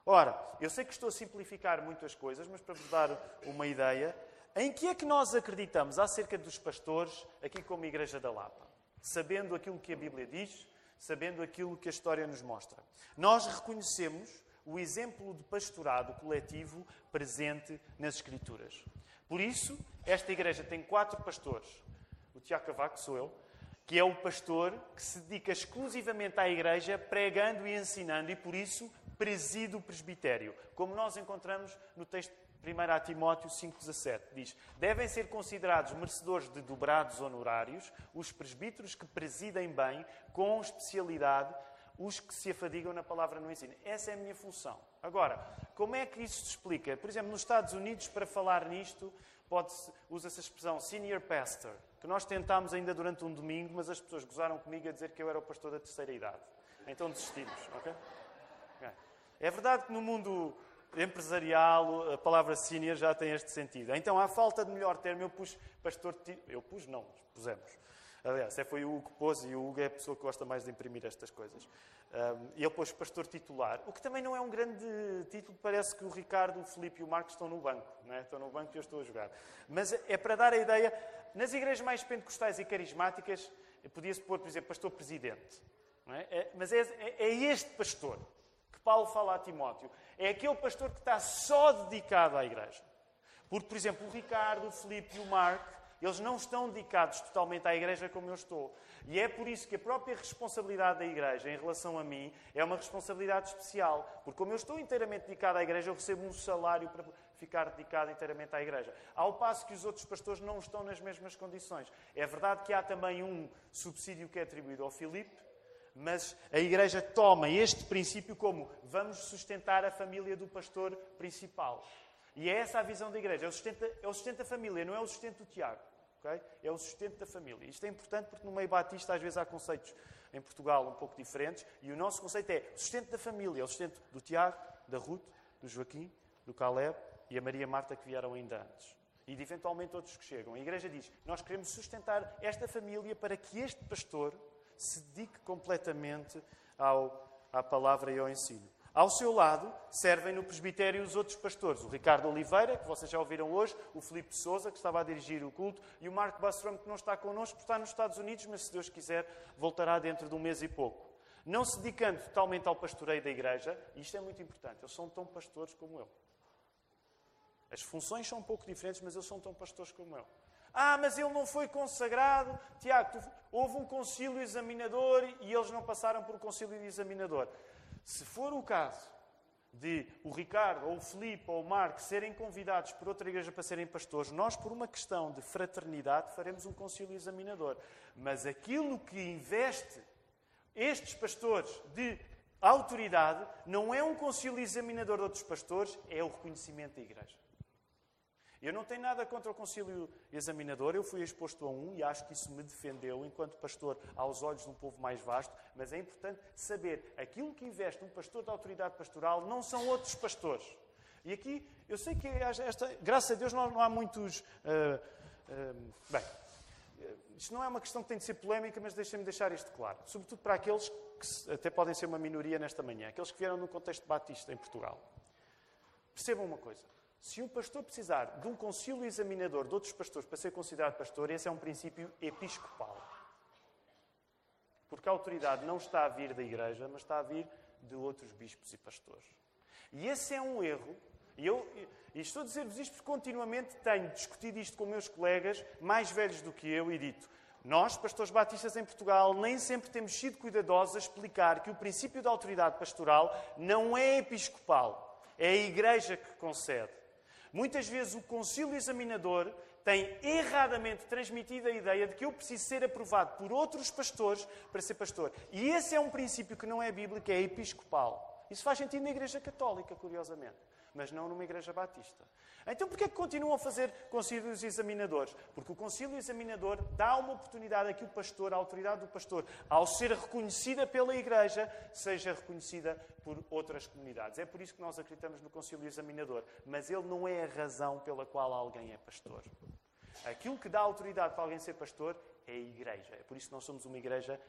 Ora, eu sei que estou a simplificar muitas coisas, mas para vos dar uma ideia, em que é que nós acreditamos acerca dos pastores aqui como Igreja da Lapa? Sabendo aquilo que a Bíblia diz, sabendo aquilo que a história nos mostra. Nós reconhecemos o exemplo de pastorado coletivo presente nas Escrituras. Por isso, esta igreja tem quatro pastores. O Tiago Cavaco sou eu, que é o pastor que se dedica exclusivamente à igreja, pregando e ensinando, e por isso preside o presbitério. Como nós encontramos no texto 1 Timóteo 5,17. Diz: Devem ser considerados merecedores de dobrados honorários os presbíteros que presidem bem, com especialidade, os que se afadigam na palavra no ensino. Essa é a minha função. Agora, como é que isso se explica? Por exemplo, nos Estados Unidos, para falar nisto, usa-se a expressão senior pastor, que nós tentámos ainda durante um domingo, mas as pessoas gozaram comigo a dizer que eu era o pastor da terceira idade. Então desistimos, ok? É verdade que no mundo empresarial a palavra senior já tem este sentido. Então, à falta de melhor termo, eu pus pastor... Eu pus, não, pusemos Aliás, é foi o Hugo que pôs e o Hugo é a pessoa que gosta mais de imprimir estas coisas. Um, ele pôs pastor titular, o que também não é um grande título, parece que o Ricardo, o Filipe e o Marcos estão no banco. Não é? Estão no banco e eu estou a jogar. Mas é para dar a ideia, nas igrejas mais pentecostais e carismáticas, podia-se pôr, por exemplo, pastor presidente. É? É, mas é, é, é este pastor que Paulo fala a Timóteo. É aquele pastor que está só dedicado à igreja. Porque, por exemplo, o Ricardo, o Filipe e o Marco eles não estão dedicados totalmente à igreja como eu estou. E é por isso que a própria responsabilidade da igreja em relação a mim é uma responsabilidade especial. Porque como eu estou inteiramente dedicado à igreja, eu recebo um salário para ficar dedicado inteiramente à igreja. Ao passo que os outros pastores não estão nas mesmas condições. É verdade que há também um subsídio que é atribuído ao Filipe, mas a Igreja toma este princípio como vamos sustentar a família do pastor principal. E é essa a visão da Igreja. É o sustento, é da família, não é o sustento do Tiago. Okay? É o sustento da família. Isto é importante porque no meio batista às vezes há conceitos em Portugal um pouco diferentes e o nosso conceito é o sustento da família, é o sustento do Tiago, da Ruth, do Joaquim, do Caleb e a Maria Marta que vieram ainda antes. e de eventualmente outros que chegam. A igreja diz: Nós queremos sustentar esta família para que este pastor se dedique completamente ao, à palavra e ao ensino. Ao seu lado, servem no presbitério os outros pastores. O Ricardo Oliveira, que vocês já ouviram hoje, o Filipe Souza, que estava a dirigir o culto, e o Marco Bastrom, que não está connosco, está nos Estados Unidos, mas se Deus quiser, voltará dentro de um mês e pouco. Não se dedicando totalmente ao pastoreio da igreja, e isto é muito importante, eles são tão pastores como eu. As funções são um pouco diferentes, mas eles são tão pastores como eu. Ah, mas ele não foi consagrado. Tiago, houve um concílio examinador e eles não passaram por um concílio examinador. Se for o caso de o Ricardo, ou o Filipe, ou o Marco serem convidados por outra igreja para serem pastores, nós, por uma questão de fraternidade, faremos um concílio examinador. Mas aquilo que investe estes pastores de autoridade não é um concílio examinador de outros pastores, é o reconhecimento da igreja. Eu não tenho nada contra o concílio examinador, eu fui exposto a um e acho que isso me defendeu enquanto pastor aos olhos de um povo mais vasto, mas é importante saber aquilo que investe um pastor da autoridade pastoral não são outros pastores. E aqui, eu sei que esta, graças a Deus não, não há muitos. Uh, uh, bem, isto não é uma questão que tem de ser polémica, mas deixem-me deixar isto claro. Sobretudo para aqueles que até podem ser uma minoria nesta manhã, aqueles que vieram no contexto batista em Portugal. Percebam uma coisa. Se um pastor precisar de um concílio examinador de outros pastores para ser considerado pastor, esse é um princípio episcopal. Porque a autoridade não está a vir da igreja, mas está a vir de outros bispos e pastores. E esse é um erro. E eu e estou a dizer-vos isto porque continuamente tenho discutido isto com meus colegas mais velhos do que eu e dito: nós, pastores batistas em Portugal, nem sempre temos sido cuidadosos a explicar que o princípio da autoridade pastoral não é episcopal, é a Igreja que concede. Muitas vezes o concílio examinador tem erradamente transmitido a ideia de que eu preciso ser aprovado por outros pastores para ser pastor. E esse é um princípio que não é bíblico, é episcopal. Isso faz sentido na Igreja Católica, curiosamente mas não numa igreja batista. Então, porquê é que continuam a fazer concílios examinadores? Porque o concílio examinador dá uma oportunidade a que o pastor, a autoridade do pastor, ao ser reconhecida pela igreja, seja reconhecida por outras comunidades. É por isso que nós acreditamos no concílio examinador, mas ele não é a razão pela qual alguém é pastor. Aquilo que dá autoridade para alguém ser pastor é a igreja. É por isso que nós somos uma igreja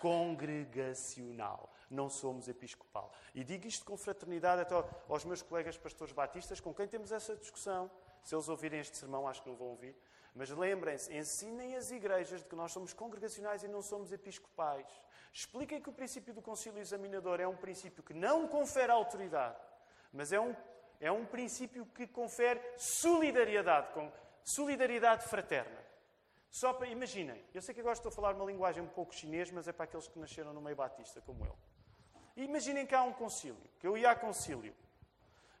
congregacional, não somos episcopal. E digo isto com fraternidade até aos meus colegas pastores batistas, com quem temos essa discussão. Se eles ouvirem este sermão, acho que não vão ouvir. Mas lembrem-se, ensinem as igrejas de que nós somos congregacionais e não somos episcopais. Expliquem que o princípio do concílio examinador é um princípio que não confere autoridade, mas é um, é um princípio que confere solidariedade, com, solidariedade fraterna. Só para, imaginem, eu sei que agora estou a falar uma linguagem um pouco chinês, mas é para aqueles que nasceram no meio batista, como eu. Imaginem que há um concílio, que eu ia a concílio,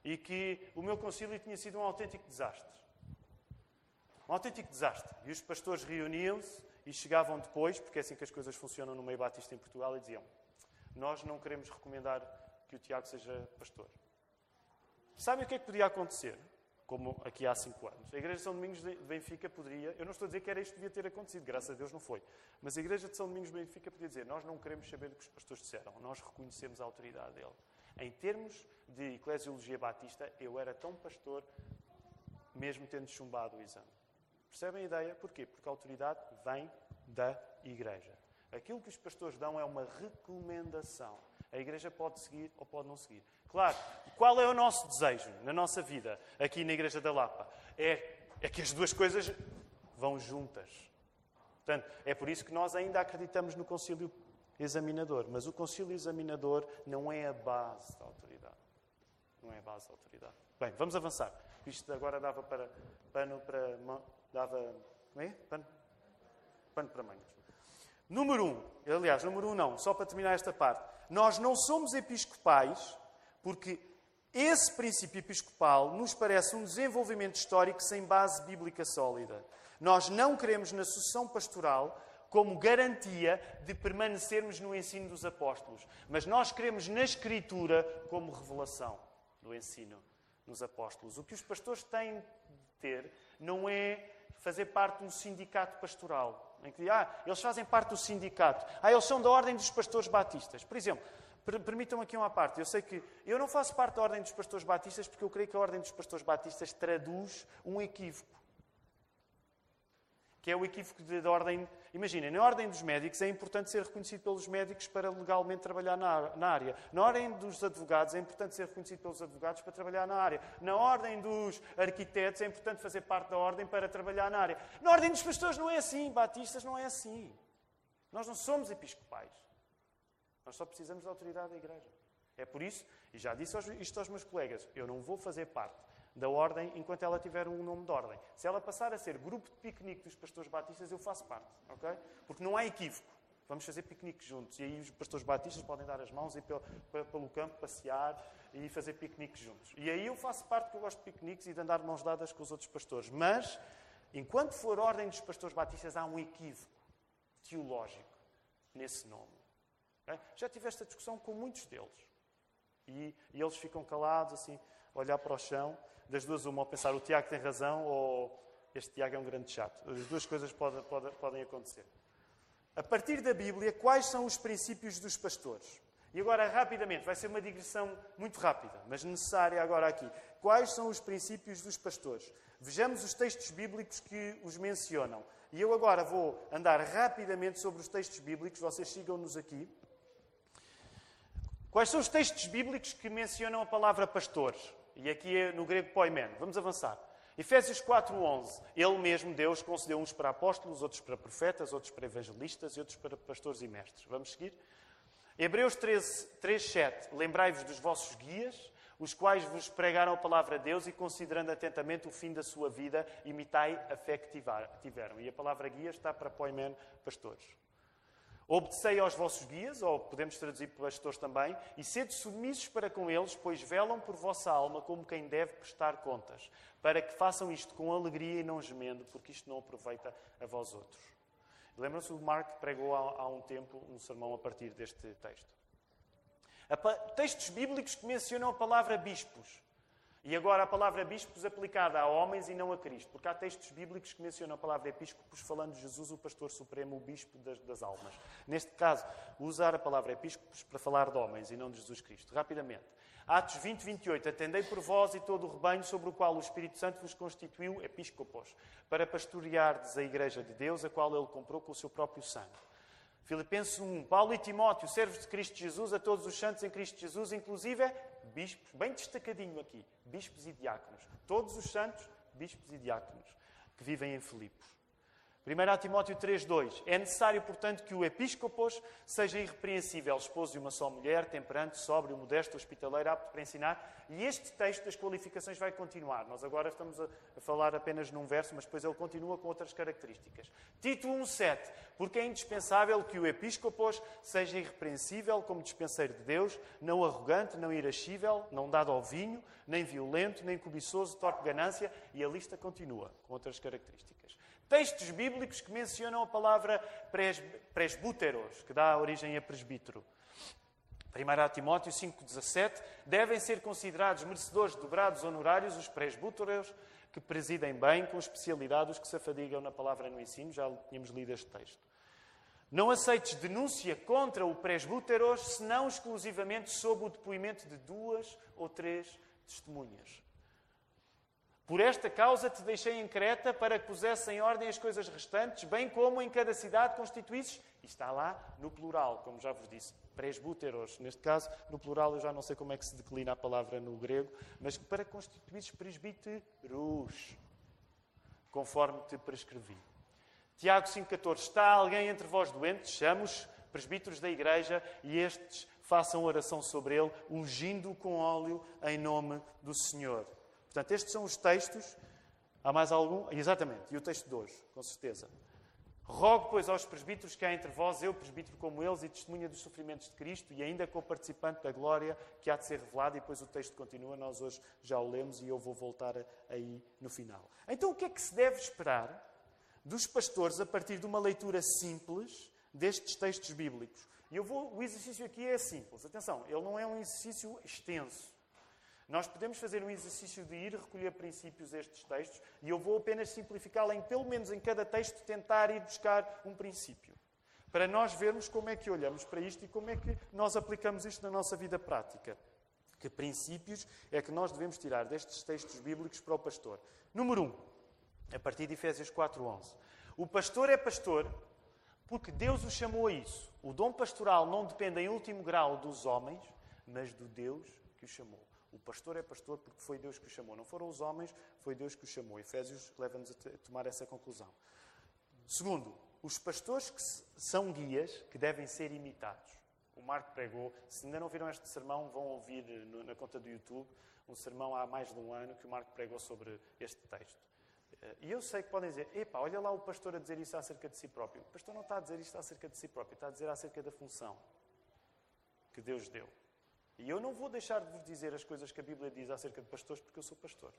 e que o meu concílio tinha sido um autêntico desastre. Um autêntico desastre. E os pastores reuniam-se e chegavam depois, porque é assim que as coisas funcionam no meio batista em Portugal, e diziam: Nós não queremos recomendar que o Tiago seja pastor. Sabem o que é que podia acontecer? Como aqui há cinco anos. A Igreja de São Domingos de Benfica poderia, eu não estou a dizer que era isto que devia ter acontecido, graças a Deus não foi, mas a Igreja de São Domingos de Benfica podia dizer: Nós não queremos saber do que os pastores disseram, nós reconhecemos a autoridade dele. Em termos de eclesiologia batista, eu era tão pastor, mesmo tendo chumbado o exame. Percebem a ideia? Porquê? Porque a autoridade vem da Igreja. Aquilo que os pastores dão é uma recomendação. A Igreja pode seguir ou pode não seguir. Claro, qual é o nosso desejo na nossa vida, aqui na Igreja da Lapa? É, é que as duas coisas vão juntas. Portanto, é por isso que nós ainda acreditamos no concílio examinador. Mas o concílio examinador não é a base da autoridade. Não é a base da autoridade. Bem, vamos avançar. Isto agora dava para pano para. dava. Como é? Pano, pano para mangas. Número um, aliás, número um não, só para terminar esta parte. Nós não somos episcopais porque esse princípio episcopal nos parece um desenvolvimento histórico sem base bíblica sólida. Nós não queremos na sucessão pastoral como garantia de permanecermos no ensino dos apóstolos, mas nós queremos na Escritura como revelação do ensino nos apóstolos. O que os pastores têm de ter não é fazer parte de um sindicato pastoral. Em que, ah, eles fazem parte do sindicato. Ah, eles são da ordem dos pastores batistas. Por exemplo, Permitam aqui uma parte. Eu sei que eu não faço parte da Ordem dos Pastores Batistas porque eu creio que a Ordem dos Pastores Batistas traduz um equívoco. que é o equívoco da ordem. Imaginem, na ordem dos médicos é importante ser reconhecido pelos médicos para legalmente trabalhar na, área. Na ordem dos advogados é importante ser reconhecido pelos advogados para trabalhar na área. Na ordem dos arquitetos é importante fazer parte da ordem para trabalhar na área. Na ordem dos pastores não é assim, batistas não é assim. Nós não somos episcopais. Nós só precisamos da autoridade da igreja. É por isso, e já disse isto aos meus colegas, eu não vou fazer parte da ordem enquanto ela tiver um nome de ordem. Se ela passar a ser grupo de piquenique dos pastores batistas, eu faço parte, ok? Porque não há equívoco. Vamos fazer piquenique juntos. E aí os pastores batistas podem dar as mãos e ir pelo, pelo campo passear e fazer piqueniques juntos. E aí eu faço parte porque eu gosto de piqueniques e de andar de mãos dadas com os outros pastores. Mas, enquanto for ordem dos pastores batistas, há um equívoco teológico nesse nome. Já tive esta discussão com muitos deles. E, e eles ficam calados, assim, olhar para o chão das duas, uma, ou pensar o Tiago tem razão ou este Tiago é um grande chato. As duas coisas podem acontecer. A partir da Bíblia, quais são os princípios dos pastores? E agora, rapidamente, vai ser uma digressão muito rápida, mas necessária agora aqui. Quais são os princípios dos pastores? Vejamos os textos bíblicos que os mencionam. E eu agora vou andar rapidamente sobre os textos bíblicos, vocês sigam-nos aqui. Quais são os textos bíblicos que mencionam a palavra pastores? E aqui é no grego poimen. Vamos avançar. Efésios 4.11. Ele mesmo, Deus, concedeu uns para apóstolos, outros para profetas, outros para evangelistas e outros para pastores e mestres. Vamos seguir? Hebreus 3.7. Lembrai-vos dos vossos guias, os quais vos pregaram a palavra de Deus e, considerando atentamente o fim da sua vida, imitai a fé que tiveram. E a palavra guia está para poimen, pastores. Obedecei aos vossos guias, ou podemos traduzir pastores também, e sede submissos para com eles, pois velam por vossa alma como quem deve prestar contas, para que façam isto com alegria e não gemendo, porque isto não aproveita a vós outros. Lembram-se, o Mark pregou há, há um tempo um sermão a partir deste texto. Textos bíblicos que mencionam a palavra bispos. E agora a palavra bispos aplicada a homens e não a Cristo, porque há textos bíblicos que mencionam a palavra episcopos falando de Jesus, o pastor supremo, o bispo das, das almas. Neste caso, usar a palavra episcopos para falar de homens e não de Jesus Cristo. Rapidamente. Atos 20, 28. Atendei por vós e todo o rebanho sobre o qual o Espírito Santo vos constituiu episcopos, para pastoreardes a igreja de Deus, a qual ele comprou com o seu próprio sangue. Filipenses 1. Paulo e Timóteo, servos de Cristo Jesus, a todos os santos em Cristo Jesus, inclusive bispos, bem destacadinho aqui, bispos e diáconos. Todos os santos, bispos e diáconos, que vivem em Filipos. 1 Timóteo 3,2 É necessário, portanto, que o episcopos seja irrepreensível, esposo de uma só mulher, temperante, sóbrio, modesto, hospitaleiro, apto para ensinar. E este texto das qualificações vai continuar. Nós agora estamos a, falar apenas num verso, mas depois ele continua com outras características. Tito 1,7 Porque é indispensável que o episcopos seja irrepreensível como dispenseiro de Deus, não arrogante, não irascível, não dado ao vinho, nem violento, nem cobiçoso, torpe ganância. E a lista continua com outras características textos bíblicos que mencionam a palavra presbúteros, que dá origem a presbítero. 1 Timóteo 5,17 devem ser considerados merecedores de dobrados honorários os presbúteros que presidem bem, com especialidade os que se afadigam na palavra no ensino. Já tínhamos lido este texto. Não aceites denúncia contra o presbúteros, senão exclusivamente sob o depoimento de duas ou três testemunhas. Por esta causa te deixei em Creta para que pusesse em ordem as coisas restantes, bem como em cada cidade constituísses, e está lá no plural, como já vos disse, presbúteros. Neste caso, no plural, eu já não sei como é que se declina a palavra no grego, mas para constituísses presbíteros, conforme te prescrevi. Tiago 5,14. Está alguém entre vós doentes? Chamos presbíteros da igreja e estes façam oração sobre ele, ungindo com óleo em nome do Senhor. Portanto, estes são os textos. Há mais algum? Exatamente. E o texto de hoje, com certeza. Rogo, pois, aos presbíteros que há entre vós, eu, presbítero como eles, e testemunha dos sofrimentos de Cristo, e ainda co-participante da glória que há de ser revelada, e depois o texto continua, nós hoje já o lemos e eu vou voltar aí no final. Então, o que é que se deve esperar dos pastores a partir de uma leitura simples destes textos bíblicos? E eu vou, o exercício aqui é simples. Atenção, ele não é um exercício extenso. Nós podemos fazer um exercício de ir recolher princípios destes textos e eu vou apenas simplificá-lo em, pelo menos em cada texto, tentar ir buscar um princípio. Para nós vermos como é que olhamos para isto e como é que nós aplicamos isto na nossa vida prática. Que princípios é que nós devemos tirar destes textos bíblicos para o pastor? Número 1, um, a partir de Efésios 4.11. O pastor é pastor porque Deus o chamou a isso. O dom pastoral não depende em último grau dos homens, mas do Deus que o chamou. O pastor é pastor porque foi Deus que o chamou. Não foram os homens, foi Deus que o chamou. Efésios leva-nos a tomar essa conclusão. Segundo, os pastores que são guias que devem ser imitados. O Marco pregou, se ainda não viram este sermão, vão ouvir na conta do YouTube um sermão há mais de um ano que o Marco pregou sobre este texto. Eh, e eu sei que podem dizer, epá, olha lá o pastor a dizer isso acerca de si próprio. O pastor não está a dizer isto acerca de si próprio, está a dizer acerca da função que Deus deu. E eu não vou deixar de vos dizer as coisas que a Bíblia diz acerca de pastores porque eu sou pastor.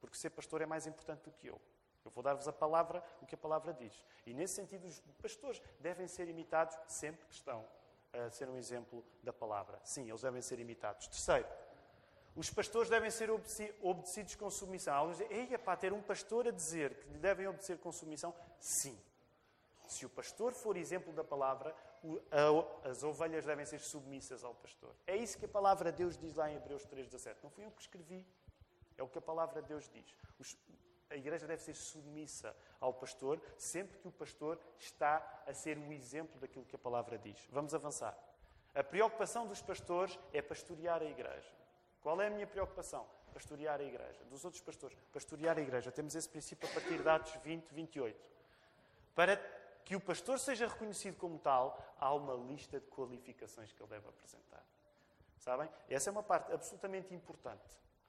Porque ser pastor é mais importante do que eu. Eu vou dar-vos a palavra, o que a palavra diz. E nesse sentido, os pastores devem ser imitados sempre que estão a ser um exemplo da palavra. Sim, eles devem ser imitados. Terceiro, os pastores devem ser obedecidos com submissão. Alguns dizem, ei, pá, ter um pastor a dizer que devem obedecer com submissão? Sim. Se o pastor for exemplo da palavra, as ovelhas devem ser submissas ao pastor. É isso que a palavra de Deus diz lá em Hebreus 3,17. Não fui eu que escrevi. É o que a palavra de Deus diz. a igreja deve ser submissa ao pastor sempre que o pastor está a ser o exemplo daquilo que a palavra diz. Vamos avançar. A preocupação dos pastores é pastorear a igreja. Qual é a minha preocupação? Pastorear a igreja. Dos outros pastores, pastorear a igreja. Temos esse princípio a partir de Atos 20, 28. Para que o pastor seja reconhecido como tal, há uma lista de qualificações que ele deve apresentar. Sabem? Essa é uma parte absolutamente importante.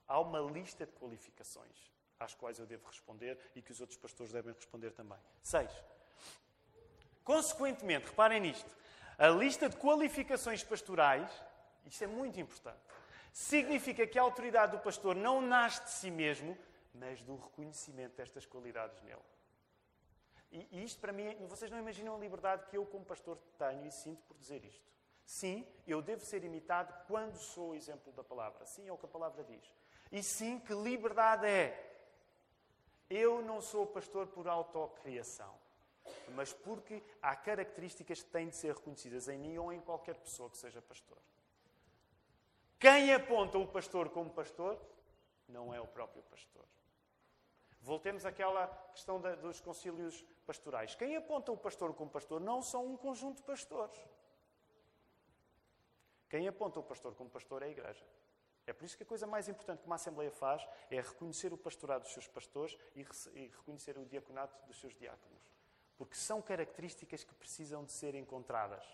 Há uma lista de qualificações às quais eu devo responder e que os outros pastores devem responder também. Seis. Consequentemente, reparem nisto, a lista de qualificações pastorais, isto é muito importante, significa que a autoridade do pastor não nasce de si mesmo, mas do reconhecimento destas qualidades nele. E, isto para mim, vocês não imaginam a liberdade que eu, como pastor, tenho e sinto por dizer isto. Sim, eu devo ser imitado quando sou o exemplo da palavra. Sim, é o que a palavra diz. E sim, que liberdade é. Eu não sou pastor por autocriação, mas porque há características que têm de ser reconhecidas em mim ou em qualquer pessoa que seja pastor. Quem aponta o pastor como pastor não é o próprio pastor. Voltemos àquela questão dos concílios pastorais. Quem aponta o pastor como pastor não são um conjunto de pastores. Quem aponta o pastor como pastor é a igreja. É por isso que a coisa mais importante que uma Assembleia faz é reconhecer o pastorado dos seus pastores e reconhecer o diaconato dos seus diáconos. Porque são características que precisam de ser encontradas.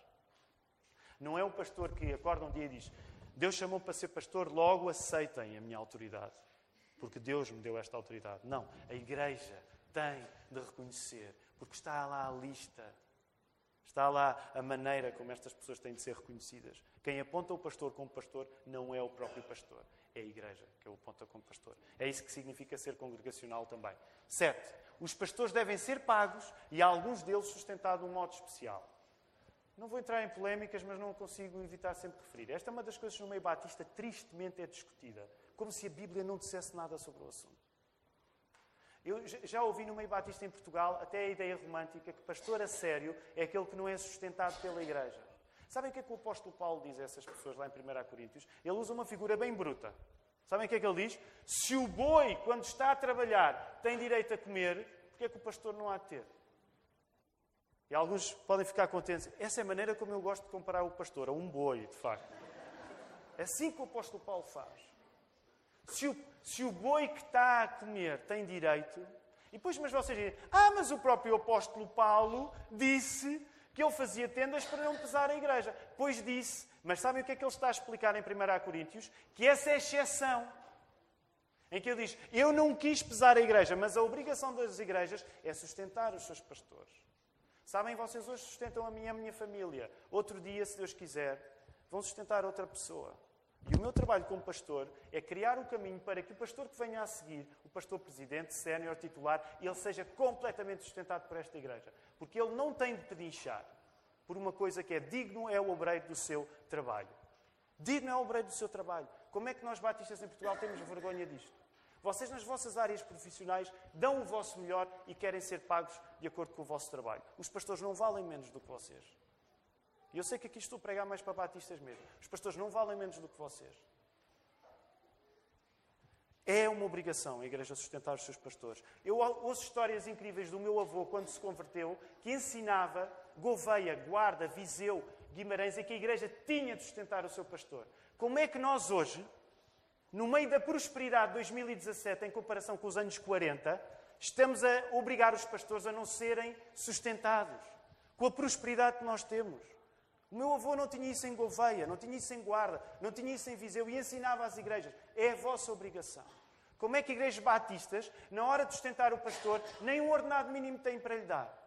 Não é o pastor que acorda um dia e diz: Deus chamou para ser pastor, logo aceitem a minha autoridade porque Deus me deu esta autoridade. Não, a igreja tem de reconhecer, porque está lá a lista. Está lá a maneira como estas pessoas têm de ser reconhecidas. Quem aponta o pastor como pastor não é o próprio pastor, é a igreja que o aponta como pastor. É isso que significa ser congregacional também. Sete, os pastores devem ser pagos e alguns deles sustentados de um modo especial. Não vou entrar em polémicas, mas não consigo evitar sempre referir. Esta é uma das coisas que no meio batista tristemente é discutida como se a Bíblia não dissesse nada sobre o assunto. Eu já ouvi no meio batista em Portugal até a ideia romântica que pastor a sério é aquele que não é sustentado pela igreja. Sabem o que é que o apóstolo Paulo diz a essas pessoas lá em 1 Coríntios? Ele usa uma figura bem bruta. Sabem o que é que ele diz? Se o boi, quando está a trabalhar, tem direito a comer, porque é que o pastor não há de ter? E alguns podem ficar contentes. Essa é a maneira como eu gosto de comparar o pastor a um boi, de facto. É assim que o apóstolo Paulo faz. Se o, se o boi que está a comer tem direito, e depois, mas vocês dizem, ah, mas o próprio apóstolo Paulo disse que ele fazia tendas para não pesar a igreja. Pois disse, mas sabem o que é que ele está a explicar em 1 Coríntios? Que essa é exceção. Em que ele diz, eu não quis pesar a igreja, mas a obrigação das igrejas é sustentar os seus pastores. Sabem, vocês hoje sustentam a minha, a minha família. Outro dia, se Deus quiser, vão sustentar outra pessoa. E o meu trabalho como pastor é criar um caminho para que o pastor que venha a seguir, o pastor presidente, sénior, titular, ele seja completamente sustentado por esta igreja. Porque ele não tem de pedinchar por uma coisa que é digno é o obreiro do seu trabalho. Digno é o obreiro do seu trabalho. Como é que nós batistas em Portugal temos vergonha disto? Vocês nas vossas áreas profissionais dão o vosso melhor e querem ser pagos de acordo com o vosso trabalho. Os pastores não valem menos do que vocês. E eu sei que aqui estou a pregar mais para batistas mesmo. Os pastores não valem menos do que vocês. É uma obrigação a igreja sustentar os seus pastores. Eu ouço histórias incríveis do meu avô quando se converteu, que ensinava Gouveia, Guarda, Viseu, Guimarães, e que a igreja tinha de sustentar o seu pastor. Como é que nós hoje, no meio da prosperidade de 2017, em comparação com os anos 40, estamos a obrigar os pastores a não serem sustentados com a prosperidade que nós temos? O meu avô não tinha isso em Gouveia, não tinha isso em Guarda, não tinha isso em Viseu e ensinava às igrejas. É a vossa obrigação. Como é que igrejas batistas, na hora de sustentar o pastor, nem um ordenado mínimo têm para lhe dar?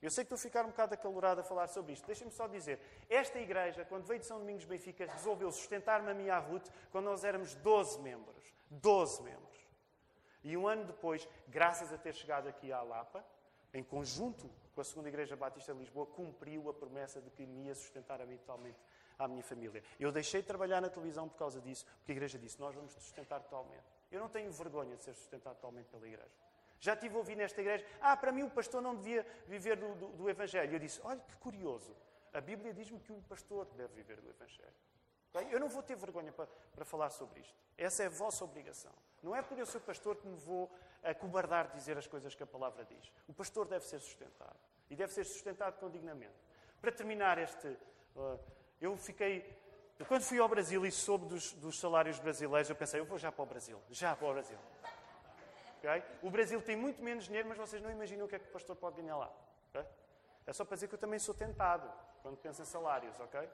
Eu sei que estou a ficar um bocado acalorado a falar sobre isto. Deixem-me só dizer. Esta igreja, quando veio de São Domingos Benfica, resolveu sustentar-me a à Ruth quando nós éramos 12 membros. 12 membros. E um ano depois, graças a ter chegado aqui à Lapa, em conjunto com a Segunda Igreja Batista de Lisboa, cumpriu a promessa de que me ia sustentar totalmente, à minha família. Eu deixei de trabalhar na televisão por causa disso, porque a Igreja disse: Nós vamos te sustentar totalmente. Eu não tenho vergonha de ser sustentado totalmente pela Igreja. Já tive a ouvir nesta igreja: Ah, para mim o pastor não devia viver do, do, do Evangelho. Eu disse: Olha que curioso. A Bíblia diz-me que o pastor deve viver do Evangelho. Eu não vou ter vergonha para, para, falar sobre isto. Essa é a vossa obrigação. Não é por eu ser pastor que me vou acobardar de dizer as coisas que a palavra diz. O pastor deve ser sustentado. E deve ser sustentado condignamente. Para terminar este. Uh, eu fiquei. Quando fui ao Brasil e soube dos, dos, salários brasileiros, eu pensei, eu vou já para o Brasil. Já para o Brasil. Okay? O Brasil tem muito menos dinheiro, mas vocês não imaginam o que é que o pastor pode ganhar lá. Okay? É só para dizer que eu também sou tentado quando penso em salários, ok?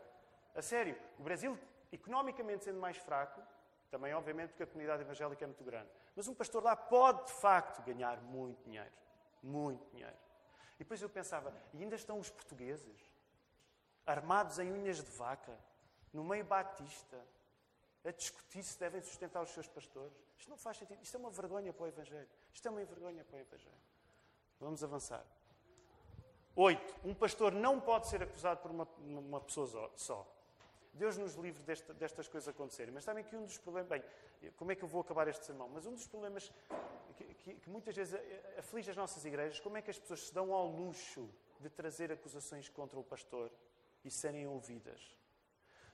A sério, o Brasil, economicamente sendo mais fraco, também obviamente porque a comunidade evangélica é muito grande, mas um pastor lá pode de facto ganhar muito dinheiro. Muito dinheiro. E depois eu pensava, e ainda estão os portugueses, armados em unhas de vaca, no meio batista, a discutir se devem sustentar os seus pastores. Isto não faz sentido. Isto é uma vergonha para o Evangelho. Isto é uma vergonha para o Evangelho. Vamos avançar. Oito. Um pastor não pode ser acusado por uma, uma pessoa só. Deus nos livre desta, destas coisas acontecerem. Mas sabem que um dos problemas. Bem, como é que eu vou acabar este sermão? Mas um dos problemas que, que, que muitas vezes aflige as nossas igrejas, como é que as pessoas se dão ao luxo de trazer acusações contra o pastor e serem ouvidas?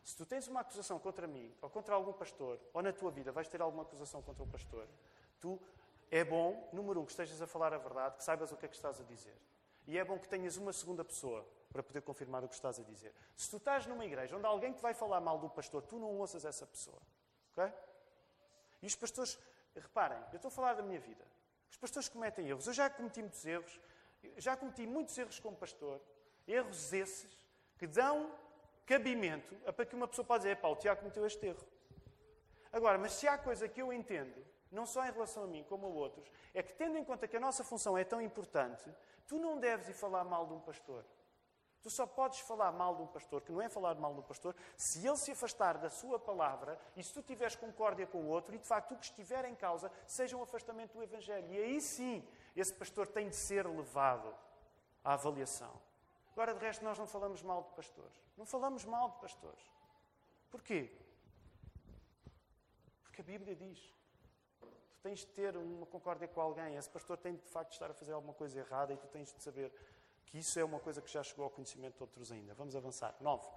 Se tu tens uma acusação contra mim, ou contra algum pastor, ou na tua vida vais ter alguma acusação contra o pastor, tu é bom, número um, que estejas a falar a verdade, que saibas o que é que estás a dizer. E é bom que tenhas uma segunda pessoa para poder confirmar o que estás a dizer. Se tu estás numa igreja onde alguém te vai falar mal do pastor, tu não ouças essa pessoa. Ok? E os pastores, reparem, eu estou a falar da minha vida. Os pastores cometem erros. Eu já cometi muitos erros. Já cometi muitos erros como pastor. Erros esses que dão cabimento a para que uma pessoa possa dizer, pá, o Tiago cometeu este erro. Agora, mas se há coisa que eu entendo, não só em relação a mim como a outros, é que tendo em conta que a nossa função é tão importante, tu não deves ir falar mal de um pastor. Tu só podes falar mal de um pastor, que não é falar mal do pastor, se ele se afastar da sua palavra e se tu tiveres concórdia com o outro e de facto o que estiver em causa seja um afastamento do Evangelho. E aí sim, esse pastor tem de ser levado à avaliação. Agora, de resto, nós não falamos mal de pastores. Não falamos mal de pastores. Porquê? Porque a Bíblia diz. Tu tens de ter uma concórdia com alguém. Esse pastor tem de facto de estar a fazer alguma coisa errada e tu tens de saber que isso é uma coisa que já chegou ao conhecimento de outros ainda. Vamos avançar. 9.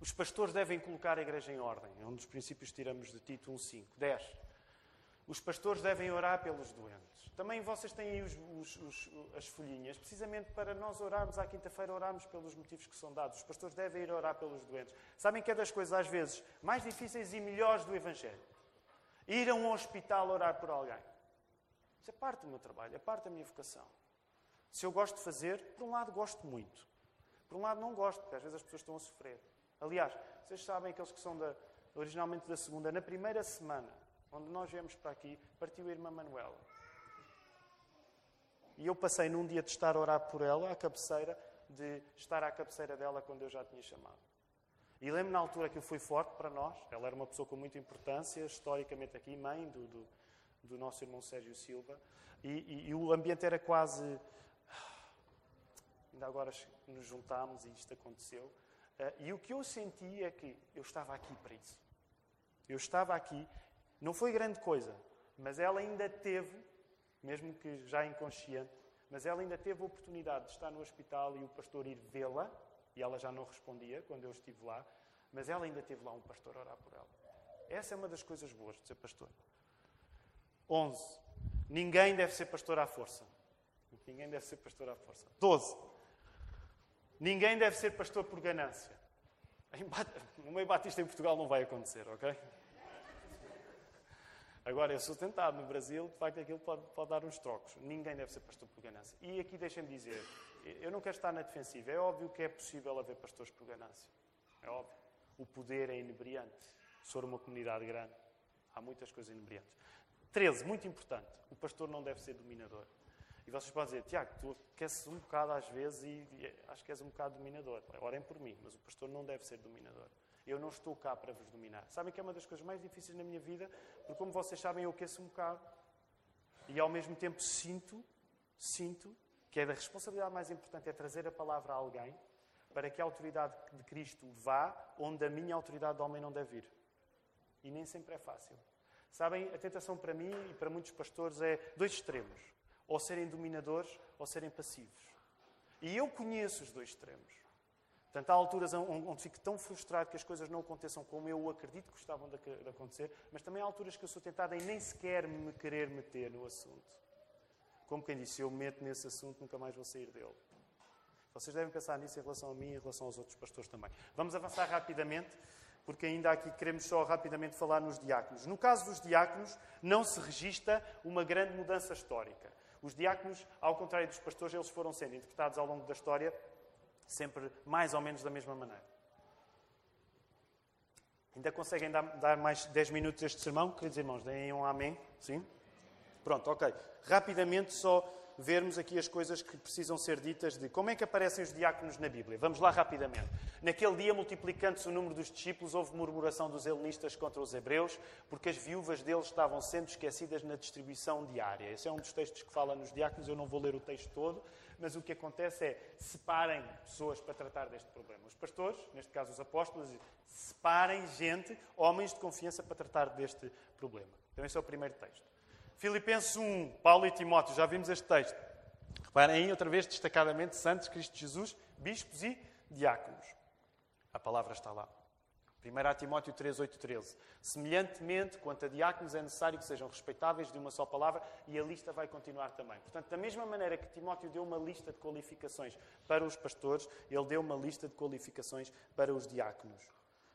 Os pastores devem colocar a igreja em ordem. É um dos princípios que tiramos de Tito 1.5. 10. Os pastores devem orar pelos doentes. Também vocês têm aí os, os, os, as folhinhas, precisamente para nós orarmos à quinta-feira, orarmos pelos motivos que são dados. Os pastores devem ir orar pelos doentes. Sabem que é das coisas, às vezes, mais difíceis e melhores do Evangelho. Ir a um hospital orar por alguém. Isso é parte do meu trabalho, é parte da minha vocação. Se eu gosto de fazer, por um lado gosto muito. Por um lado não gosto, porque às vezes as pessoas estão a sofrer. Aliás, vocês sabem, aqueles que são da, originalmente da segunda, na primeira semana, onde nós viemos para aqui, partiu a irmã Manuela. E eu passei num dia de estar a orar por ela, à cabeceira, de estar à cabeceira dela quando eu já tinha chamado. E lembro na altura que foi forte para nós. Ela era uma pessoa com muita importância, historicamente aqui, mãe do, do, do nosso irmão Sérgio Silva. E, e, e, o ambiente era quase. Ainda agora nos juntámos e isto aconteceu. Eh, e o que eu senti é que eu estava aqui para isso. Eu estava aqui. Não foi grande coisa, mas ela ainda teve mesmo que já inconsciente, mas ela ainda teve a oportunidade de estar no hospital e o pastor ir vê-la, e ela já não respondia quando eu estive lá, mas ela ainda teve lá um pastor a orar por ela. Essa é uma das coisas boas de ser pastor. 11. Ninguém deve ser pastor à força. Ninguém deve ser pastor à força. 12. Ninguém deve ser pastor por ganância. No meio batista em Portugal não vai acontecer, ok? Agora, eu sou tentado no Brasil, de facto, aquilo pode, pode dar uns trocos. Ninguém deve ser pastor por ganância. E aqui deixem-me dizer, eu não quero estar na defensiva. É óbvio que é possível haver pastores por ganância. É óbvio. O poder é inebriante. For uma comunidade grande, há muitas coisas inebriantes. 13, muito importante. O pastor não deve ser dominador. E vocês podem dizer, Tiago, tu aqueces um bocado às vezes e, acho que és um bocado dominador. Orem por mim, mas o pastor não deve ser dominador. Eu não estou cá para vos dominar. Sabem que é uma das coisas mais difíceis na minha vida, porque como vocês sabem, eu aqueço um bocado. E ao mesmo tempo sinto, sinto, que é da responsabilidade mais importante é trazer a palavra a alguém para que a autoridade de Cristo vá onde a minha autoridade de homem não deve ir. E nem sempre é fácil. Sabem, a tentação para mim e para muitos pastores é dois extremos: ou serem dominadores ou serem passivos. E eu conheço os dois extremos. Portanto, há alturas onde fico tão frustrado que as coisas não aconteçam como eu acredito que gostavam de acontecer, mas também há alturas que eu sou tentado em nem sequer me querer meter no assunto. Como quem disse, se eu me meto nesse assunto, nunca mais vou sair dele. Vocês devem pensar nisso em relação a mim e em relação aos outros pastores também. Vamos avançar rapidamente, porque ainda aqui queremos só rapidamente falar nos diáconos. No caso dos diáconos, não se registra uma grande mudança histórica. Os diáconos, ao contrário dos pastores, eles foram sendo interpretados ao longo da história sempre mais ou menos da mesma maneira. Ainda conseguem dar, dar mais 10 minutos a este sermão? Queridos irmãos, deem um amém? Sim? Pronto, ok. Rapidamente só vermos aqui as coisas que precisam ser ditas de como é que aparecem os diáconos na Bíblia. Vamos lá rapidamente. Naquele dia, multiplicando-se o número dos discípulos, houve murmuração dos helenistas contra os hebreus, porque as viúvas deles estavam sendo esquecidas na distribuição diária. Esse é um dos textos que fala nos diáconos, eu não vou ler o texto todo, mas o que acontece é separem pessoas para tratar deste problema. Os pastores, neste caso os apóstolos, separem gente, homens de confiança para tratar deste problema. Então, esse é o primeiro texto. Filipenses 1, Paulo e Timóteo, já vimos este texto. Reparem aí, outra vez, destacadamente, Santos, Cristo Jesus, bispos e diáconos. A palavra está lá. 1 Timóteo 3, 8, 13. Semelhantemente, quanto a diáconos, é necessário que sejam respeitáveis de uma só palavra e a lista vai continuar também. Portanto, da mesma maneira que Timóteo deu uma lista de qualificações para os pastores, ele deu uma lista de qualificações para os diáconos.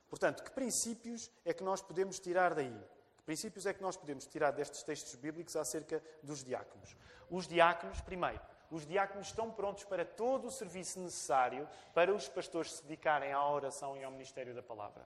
Portanto, que princípios é que nós podemos tirar daí? Princípios é que nós podemos tirar destes textos bíblicos acerca dos diáconos? Os diáconos, primeiro, os diáconos estão prontos para todo o serviço necessário para os pastores se dedicarem à oração e ao ministério da palavra.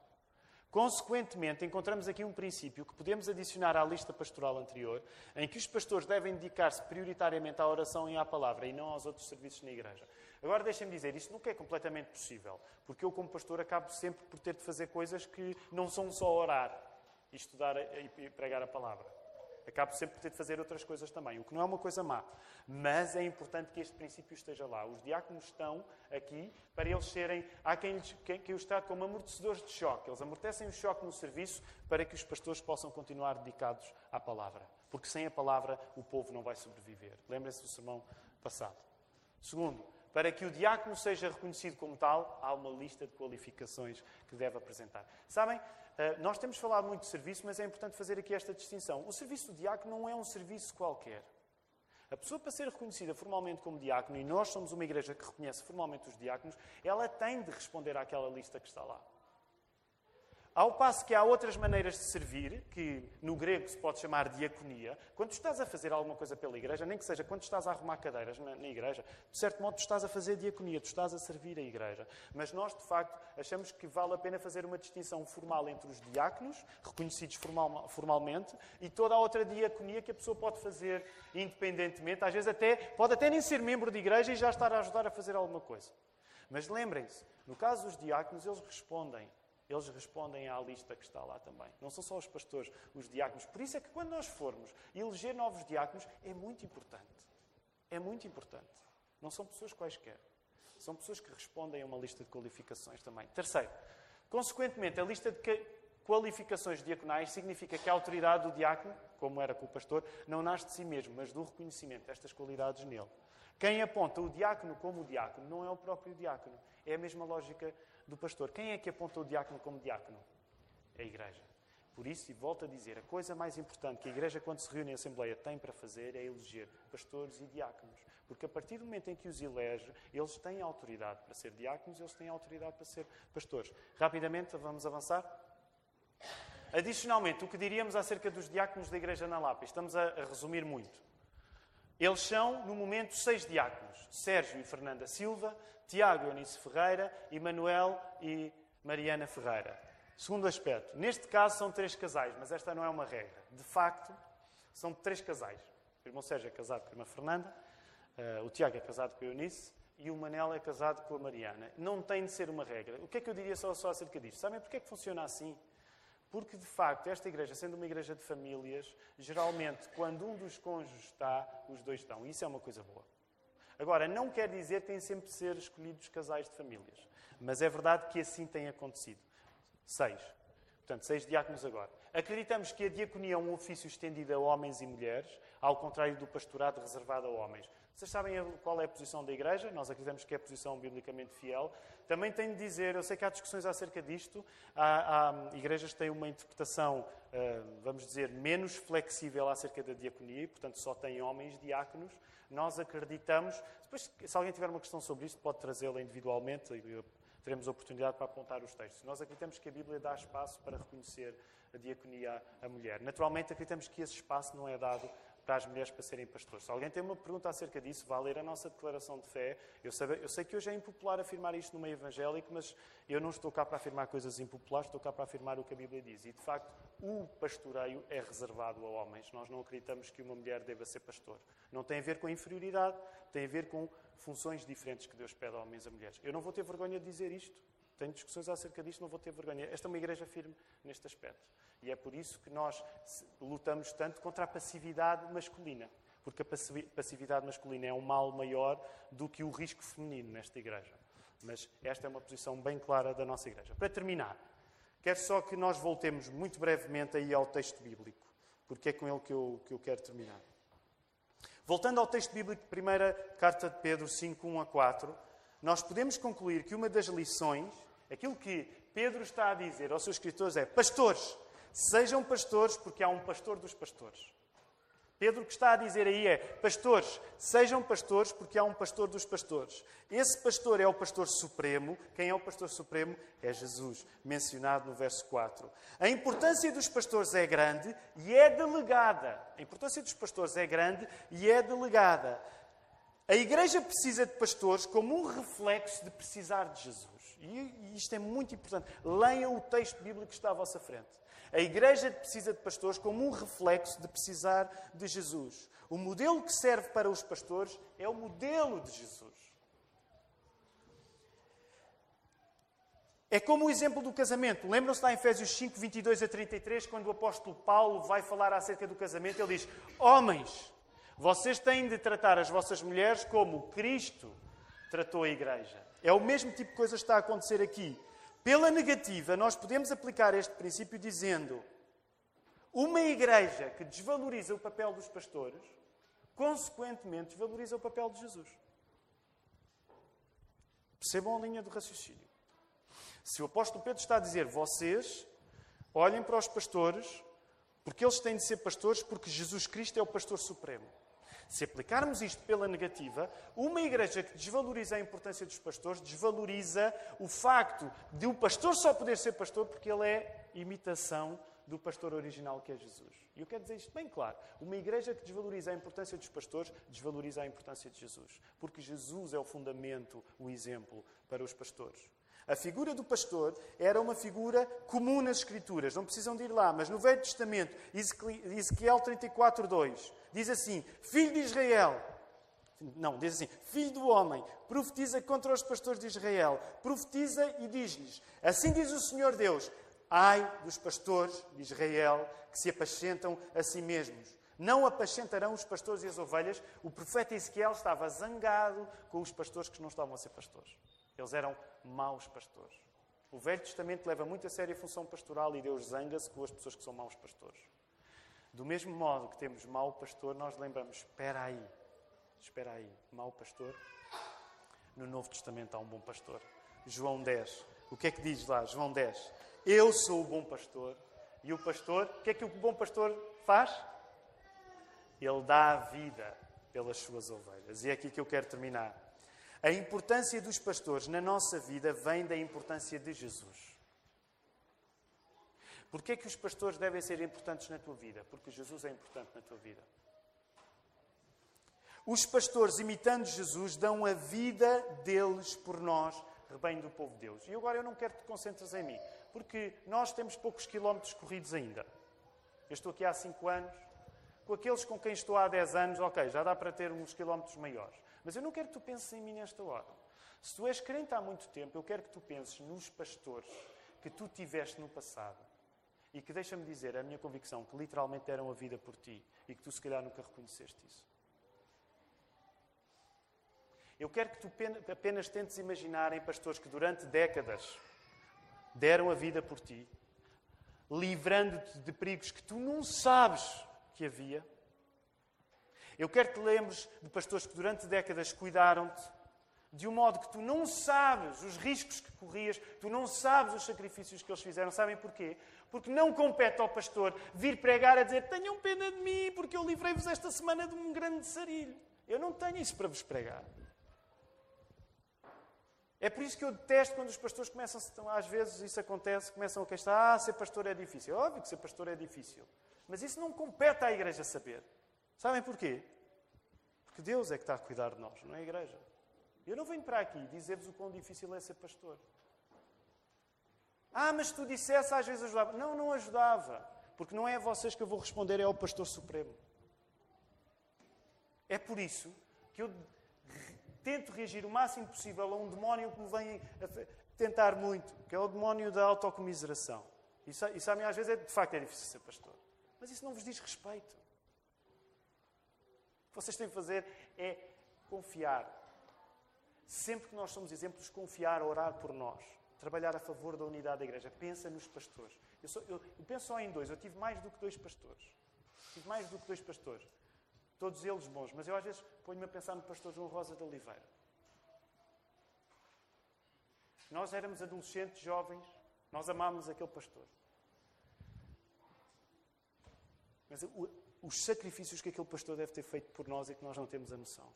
Consequentemente, encontramos aqui um princípio que podemos adicionar à lista pastoral anterior, em que os pastores devem dedicar-se prioritariamente à oração e à palavra e não aos outros serviços na igreja. Agora, deixem-me dizer, isto nunca é completamente possível, porque eu, como pastor, acabo sempre por ter de fazer coisas que não são só orar e estudar e pregar a palavra. Acabo sempre por ter de fazer outras coisas também, o que não é uma coisa má. Mas é importante que este princípio esteja lá. Os diáconos estão aqui para eles serem. Há quem, quem, quem os trate como amortecedores de choque. Eles amortecem o choque no serviço para que os pastores possam continuar dedicados à palavra. Porque sem a palavra o povo não vai sobreviver. Lembrem-se do sermão passado. Segundo, para que o diácono seja reconhecido como tal, há uma lista de qualificações que deve apresentar. Sabem, nós temos falado muito de serviço, mas é importante fazer aqui esta distinção. O serviço do diácono não é um serviço qualquer. A pessoa, para ser reconhecida formalmente como diácono, e nós somos uma igreja que reconhece formalmente os diáconos, ela tem de responder àquela lista que está lá. Ao passo que há outras maneiras de servir, que no grego se pode chamar diaconia. Quando estás a fazer alguma coisa pela igreja, nem que seja quando estás a arrumar cadeiras na, na, igreja, de certo modo tu estás a fazer diaconia, tu estás a servir a igreja. Mas nós, de facto, achamos que vale a pena fazer uma distinção formal entre os diáconos, reconhecidos formal, formalmente, e toda a outra diaconia que a pessoa pode fazer independentemente. Às vezes até, pode até nem ser membro de igreja e já estar a ajudar a fazer alguma coisa. Mas lembrem-se, no caso dos diáconos, eles respondem eles respondem à lista que está lá também. Não são só os pastores, os diáconos. Por isso é que quando nós formos eleger novos diáconos, é muito importante. É muito importante. Não são pessoas quaisquer. São pessoas que respondem a uma lista de qualificações também. Terceiro, consequentemente, a lista de qualificações diaconais significa que a autoridade do diácono, como era com o pastor, não nasce de si mesmo, mas do reconhecimento destas qualidades nele. Quem aponta o diácono como diácono não é o próprio diácono. É a mesma lógica do pastor. Quem é que aponta o diácono como diácono? É a igreja. Por isso, e volto a dizer, a coisa mais importante que a Igreja, quando se reúne em Assembleia, tem para fazer é eleger pastores e diáconos. Porque a partir do momento em que os elege, eles têm autoridade para ser diáconos, eles têm autoridade para ser pastores. Rapidamente, vamos avançar. Adicionalmente, o que diríamos acerca dos diáconos da Igreja na Lapa? Estamos a, a resumir muito. Eles são, no momento, seis diáconos: Sérgio e Fernanda Silva, Tiago e Eunice Ferreira, Emanuel e Mariana Ferreira. Segundo aspecto, neste caso são três casais, mas esta não é uma regra. De facto, são três casais. O irmão Sérgio é casado com a irmã Fernanda, uh, o Tiago é casado com a Eunice e o Manel é casado com a Mariana. Não tem de ser uma regra. O que é que eu diria só, só acerca disto? Sabem porquê é que funciona assim? Porque, de facto, esta igreja, sendo uma igreja de famílias, geralmente, quando um dos cônjuges está, os dois estão. E isso é uma coisa boa. Agora, não quer dizer que têm sempre de ser escolhidos casais de famílias. Mas é verdade que assim tem acontecido. Seis. Portanto, seis diáconos agora. Acreditamos que a diaconia é um ofício estendido a homens e mulheres, ao contrário do pastorado reservado a homens. Vocês sabem qual é a posição da Igreja? Nós acreditamos que é a posição biblicamente fiel. Também tenho de dizer, eu sei que há discussões acerca disto, há, há igrejas que têm uma interpretação, uh, vamos dizer, menos flexível acerca da diaconia, e, portanto só têm homens diáconos. Nós acreditamos, depois, se alguém tiver uma questão sobre isto, pode trazê-la individualmente, e teremos oportunidade para apontar os textos. Nós acreditamos que a Bíblia dá espaço para reconhecer a diaconia à mulher. Naturalmente, acreditamos que esse espaço não é dado para as mulheres para serem pastores. Se alguém tem uma pergunta acerca disso, vá ler a nossa declaração de fé. Eu sei, eu sei, que hoje é impopular afirmar isto no meio evangélico, mas eu não estou cá para afirmar coisas impopulares, estou cá para afirmar o que a Bíblia diz. E, de facto, o pastoreio é reservado a homens. Nós não acreditamos que uma mulher deva ser pastor. Não tem a ver com inferioridade, tem a ver com funções diferentes que Deus pede a homens e a mulheres. Eu não vou ter vergonha de dizer isto. Tenho discussões acerca disto, não vou ter vergonha. Esta é uma igreja firme neste aspecto. E é por isso que nós lutamos tanto contra a passividade masculina. Porque a passividade masculina é um mal maior do que o risco feminino nesta igreja. Mas esta é uma posição bem clara da nossa igreja. Para terminar, quero só que nós voltemos muito brevemente aí ao texto bíblico, porque é com ele que eu, que eu quero terminar. Voltando ao texto bíblico, primeira carta de Pedro 5, 1 a 4, nós podemos concluir que uma das lições, aquilo que Pedro está a dizer aos seus escritores é: Pastores, Sejam pastores, porque há um pastor dos pastores. Pedro o que está a dizer aí é: pastores, sejam pastores, porque há um pastor dos pastores. Esse pastor é o pastor supremo. Quem é o pastor supremo? É Jesus, mencionado no verso 4. A importância dos pastores é grande e é delegada. A importância dos pastores é grande e é delegada. A igreja precisa de pastores como um reflexo de precisar de Jesus. E isto é muito importante. Leiam o texto bíblico que está à vossa frente. A igreja precisa de pastores como um reflexo de precisar de Jesus. O modelo que serve para os pastores é o modelo de Jesus. É como o exemplo do casamento. Lembram-se lá em Efésios 5, 22 a 33, quando o apóstolo Paulo vai falar acerca do casamento? Ele diz: Homens, vocês têm de tratar as vossas mulheres como Cristo tratou a igreja. É o mesmo tipo de coisa que está a acontecer aqui. Pela negativa, nós podemos aplicar este princípio dizendo: uma igreja que desvaloriza o papel dos pastores, consequentemente desvaloriza o papel de Jesus. Percebam a linha do raciocínio. Se o apóstolo Pedro está a dizer, vocês olhem para os pastores, porque eles têm de ser pastores, porque Jesus Cristo é o pastor supremo. Se aplicarmos isto pela negativa, uma igreja que desvaloriza a importância dos pastores desvaloriza o facto de o pastor só poder ser pastor porque ele é imitação do pastor original que é Jesus. E eu quero dizer isto bem claro. Uma igreja que desvaloriza a importância dos pastores desvaloriza a importância de Jesus. Porque Jesus é o fundamento, o exemplo para os pastores. A figura do pastor era uma figura comum nas Escrituras, não precisam de ir lá, mas no Velho Testamento, Ezequiel 34, 2, diz assim: Filho de Israel, não, diz assim: Filho do homem, profetiza contra os pastores de Israel, profetiza e diz-lhes: Assim diz o Senhor Deus: Ai dos pastores de Israel que se apacentam a si mesmos. Não apacentarão os pastores e as ovelhas. O profeta Ezequiel estava zangado com os pastores que não estavam a ser pastores. Eles eram maus pastores. O Velho Testamento leva muito a sério a função pastoral e Deus zanga-se com as pessoas que são maus pastores. Do mesmo modo que temos mau pastor, nós lembramos: espera aí, espera aí, mau pastor. No Novo Testamento há um bom pastor. João 10. O que é que diz lá? João 10. Eu sou o bom pastor, E o pastor, o que é que o bom pastor faz? Ele dá a vida pelas suas ovelhas. E é aqui que eu quero terminar. A importância dos pastores na nossa vida vem da importância de Jesus. Porquê é que os pastores devem ser importantes na tua vida? Porque Jesus é importante na tua vida. Os pastores, imitando Jesus, dão a vida deles por nós, rebanho do povo de Deus. E agora eu não quero que te concentres em mim, porque nós temos poucos quilómetros corridos ainda. Eu estou aqui há cinco anos, com aqueles com quem estou há 10 anos, ok, já dá para ter uns quilómetros maiores. Mas eu não quero que tu penses em mim nesta hora. Se tu és crente há muito tempo, eu quero que tu penses nos pastores que tu tiveste no passado. E que, deixa-me dizer, é a minha convicção, que literalmente deram a vida por ti. E que tu, se calhar, nunca reconheceste isso. Eu quero que tu apenas tentes imaginar em pastores que durante décadas deram a vida por ti, livrando-te de perigos que tu não sabes que havia. Eu quero que te lembres de pastores que durante décadas cuidaram-te, de um modo que tu não sabes os riscos que corrias, tu não sabes os sacrifícios que eles fizeram. Sabem porquê? Porque não compete ao pastor vir pregar a dizer tenham pena de mim porque eu livrei-vos esta semana de um grande sarilho. Eu não tenho isso para vos pregar. É por isso que eu detesto quando os pastores começam, às vezes isso acontece, começam a queixar, ah, ser pastor é difícil. É óbvio que ser pastor é difícil. Mas isso não compete à igreja saber. Sabem porquê? Porque Deus é que está a cuidar de nós, não é a igreja. Eu não venho para aqui dizer-vos o quão difícil é ser pastor. Ah, mas tu dissesse, às vezes ajudava. Não, não ajudava. Porque não é a vocês que eu vou responder, é ao pastor supremo. É por isso que eu tento reagir o máximo possível a um demónio que me vem tentar muito, que é o demónio da autocomiseração. Isso, isso a mim às vezes é, de facto é difícil ser pastor. Mas isso não vos diz respeito. O que vocês têm que fazer é confiar. Sempre que nós somos exemplos, confiar, orar por nós. Trabalhar a favor da unidade da igreja. Pensa nos pastores. Eu, sou, eu, eu penso só em dois. Eu tive mais do que dois pastores. Tive mais do que dois pastores. Todos eles bons. Mas eu às vezes ponho-me a pensar no pastor João Rosa de Oliveira. Nós éramos adolescentes, jovens. Nós amávamos aquele pastor. Mas o, os sacrifícios que aquele pastor deve ter feito por nós é que nós não temos a noção.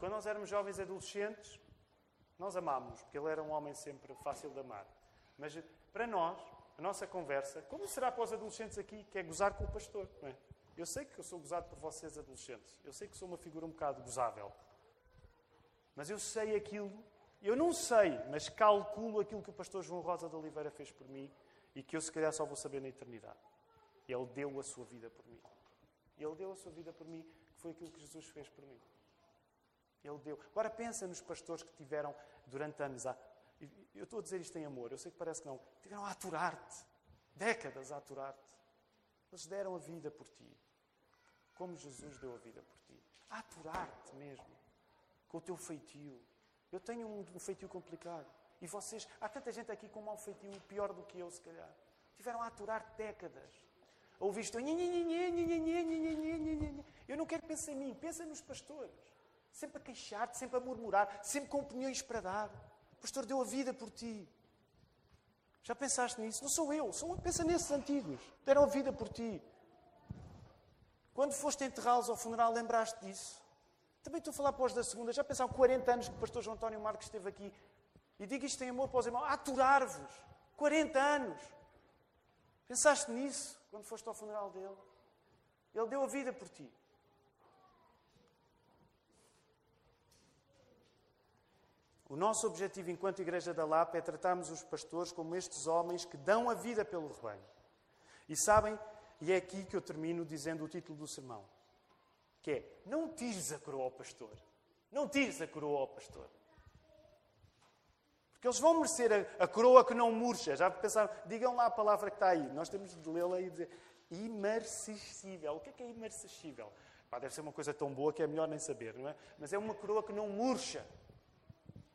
Quando nós éramos jovens adolescentes, nós amámos, porque ele era um homem sempre fácil de amar. Mas para nós, a nossa conversa, como será para os adolescentes aqui, que é gozar com o pastor, é? Eu sei que eu sou gozado por vocês adolescentes. Eu sei que sou uma figura um bocado gozável. Mas eu sei aquilo eu não sei, mas calculo aquilo que o pastor João Rosa de Oliveira fez por mim e que eu se calhar só vou saber na eternidade. Ele deu a sua vida por mim. Ele deu a sua vida por mim, que foi aquilo que Jesus fez por mim. Ele deu. Agora pensa nos pastores que tiveram durante anos a. Eu estou a dizer isto em amor, eu sei que parece que não. Tiveram a aturar-te. Décadas a aturar-te. Eles deram a vida por ti. Como Jesus deu a vida por ti. A aturar-te mesmo. Com o teu feitio. Eu tenho um, um feitio complicado. E vocês, há tanta gente aqui com um mau feitio pior do que eu, se calhar. Tiveram a aturar décadas. Isto. Eu não quero pensar em mim, pensa nos pastores. Sempre a queixar-te, sempre a murmurar, sempre com opiniões para dar. O pastor deu a vida por ti. Já pensaste nisso? Não sou eu, sou, pensa nesses antigos. Deram a vida por ti. Quando foste enterrá-los ao funeral, lembraste disso? Também estou a falar para os da segunda. Já pensaram 40 anos que o pastor João António Marques esteve aqui? E digo isto em amor para os irmãos. Aturar-vos. 40 anos. Pensaste nisso quando foste ao funeral dele? Ele deu a vida por ti. O nosso objetivo enquanto Igreja da Lapa é tratarmos os pastores como estes homens que dão a vida pelo rebanho. E sabem, e é aqui que eu termino dizendo o título do sermão que é não tires a coroa ao pastor. Não tires a coroa ao pastor. Porque eles vão merecer a, a coroa que não murcha. Já pensaram? Digam lá a palavra que está aí. Nós temos de lê-la e dizer imarcessível. O que é que é imarcessível? Pá, deve ser uma coisa tão boa que é melhor nem saber, não é? Mas é uma coroa que não murcha.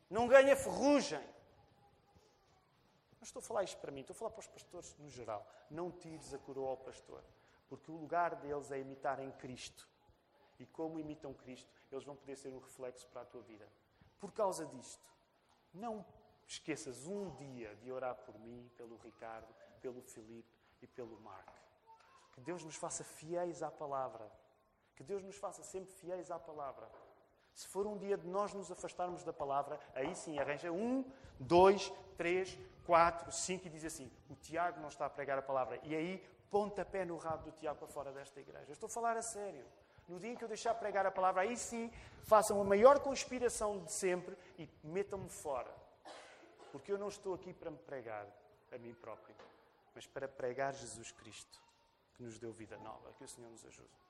Não ganha ferrugem. Não estou a falar isto para mim, estou a falar para os pastores no geral. Não tires a coroa ao pastor. Porque o lugar deles é imitar em Cristo e como imitam Cristo, eles vão poder ser um reflexo para a tua vida. Por causa disto, não esqueças um dia de orar por mim, pelo Ricardo, pelo Filipe e pelo Marco. Que Deus nos faça fiéis à palavra. Que Deus nos faça sempre fiéis à palavra. Se for um dia de nós nos afastarmos da palavra, aí sim arranja um, dois, três, quatro, cinco e diz assim: o Tiago não está a pregar a palavra. E aí pontapé no rabo do Tiago para fora desta igreja. Estou a falar a sério. No dia em que eu deixar pregar a palavra, aí sim façam a maior conspiração de sempre e metam-me fora. Porque eu não estou aqui para me pregar a mim próprio, mas para pregar Jesus Cristo, que nos deu vida nova. Que o Senhor nos ajude.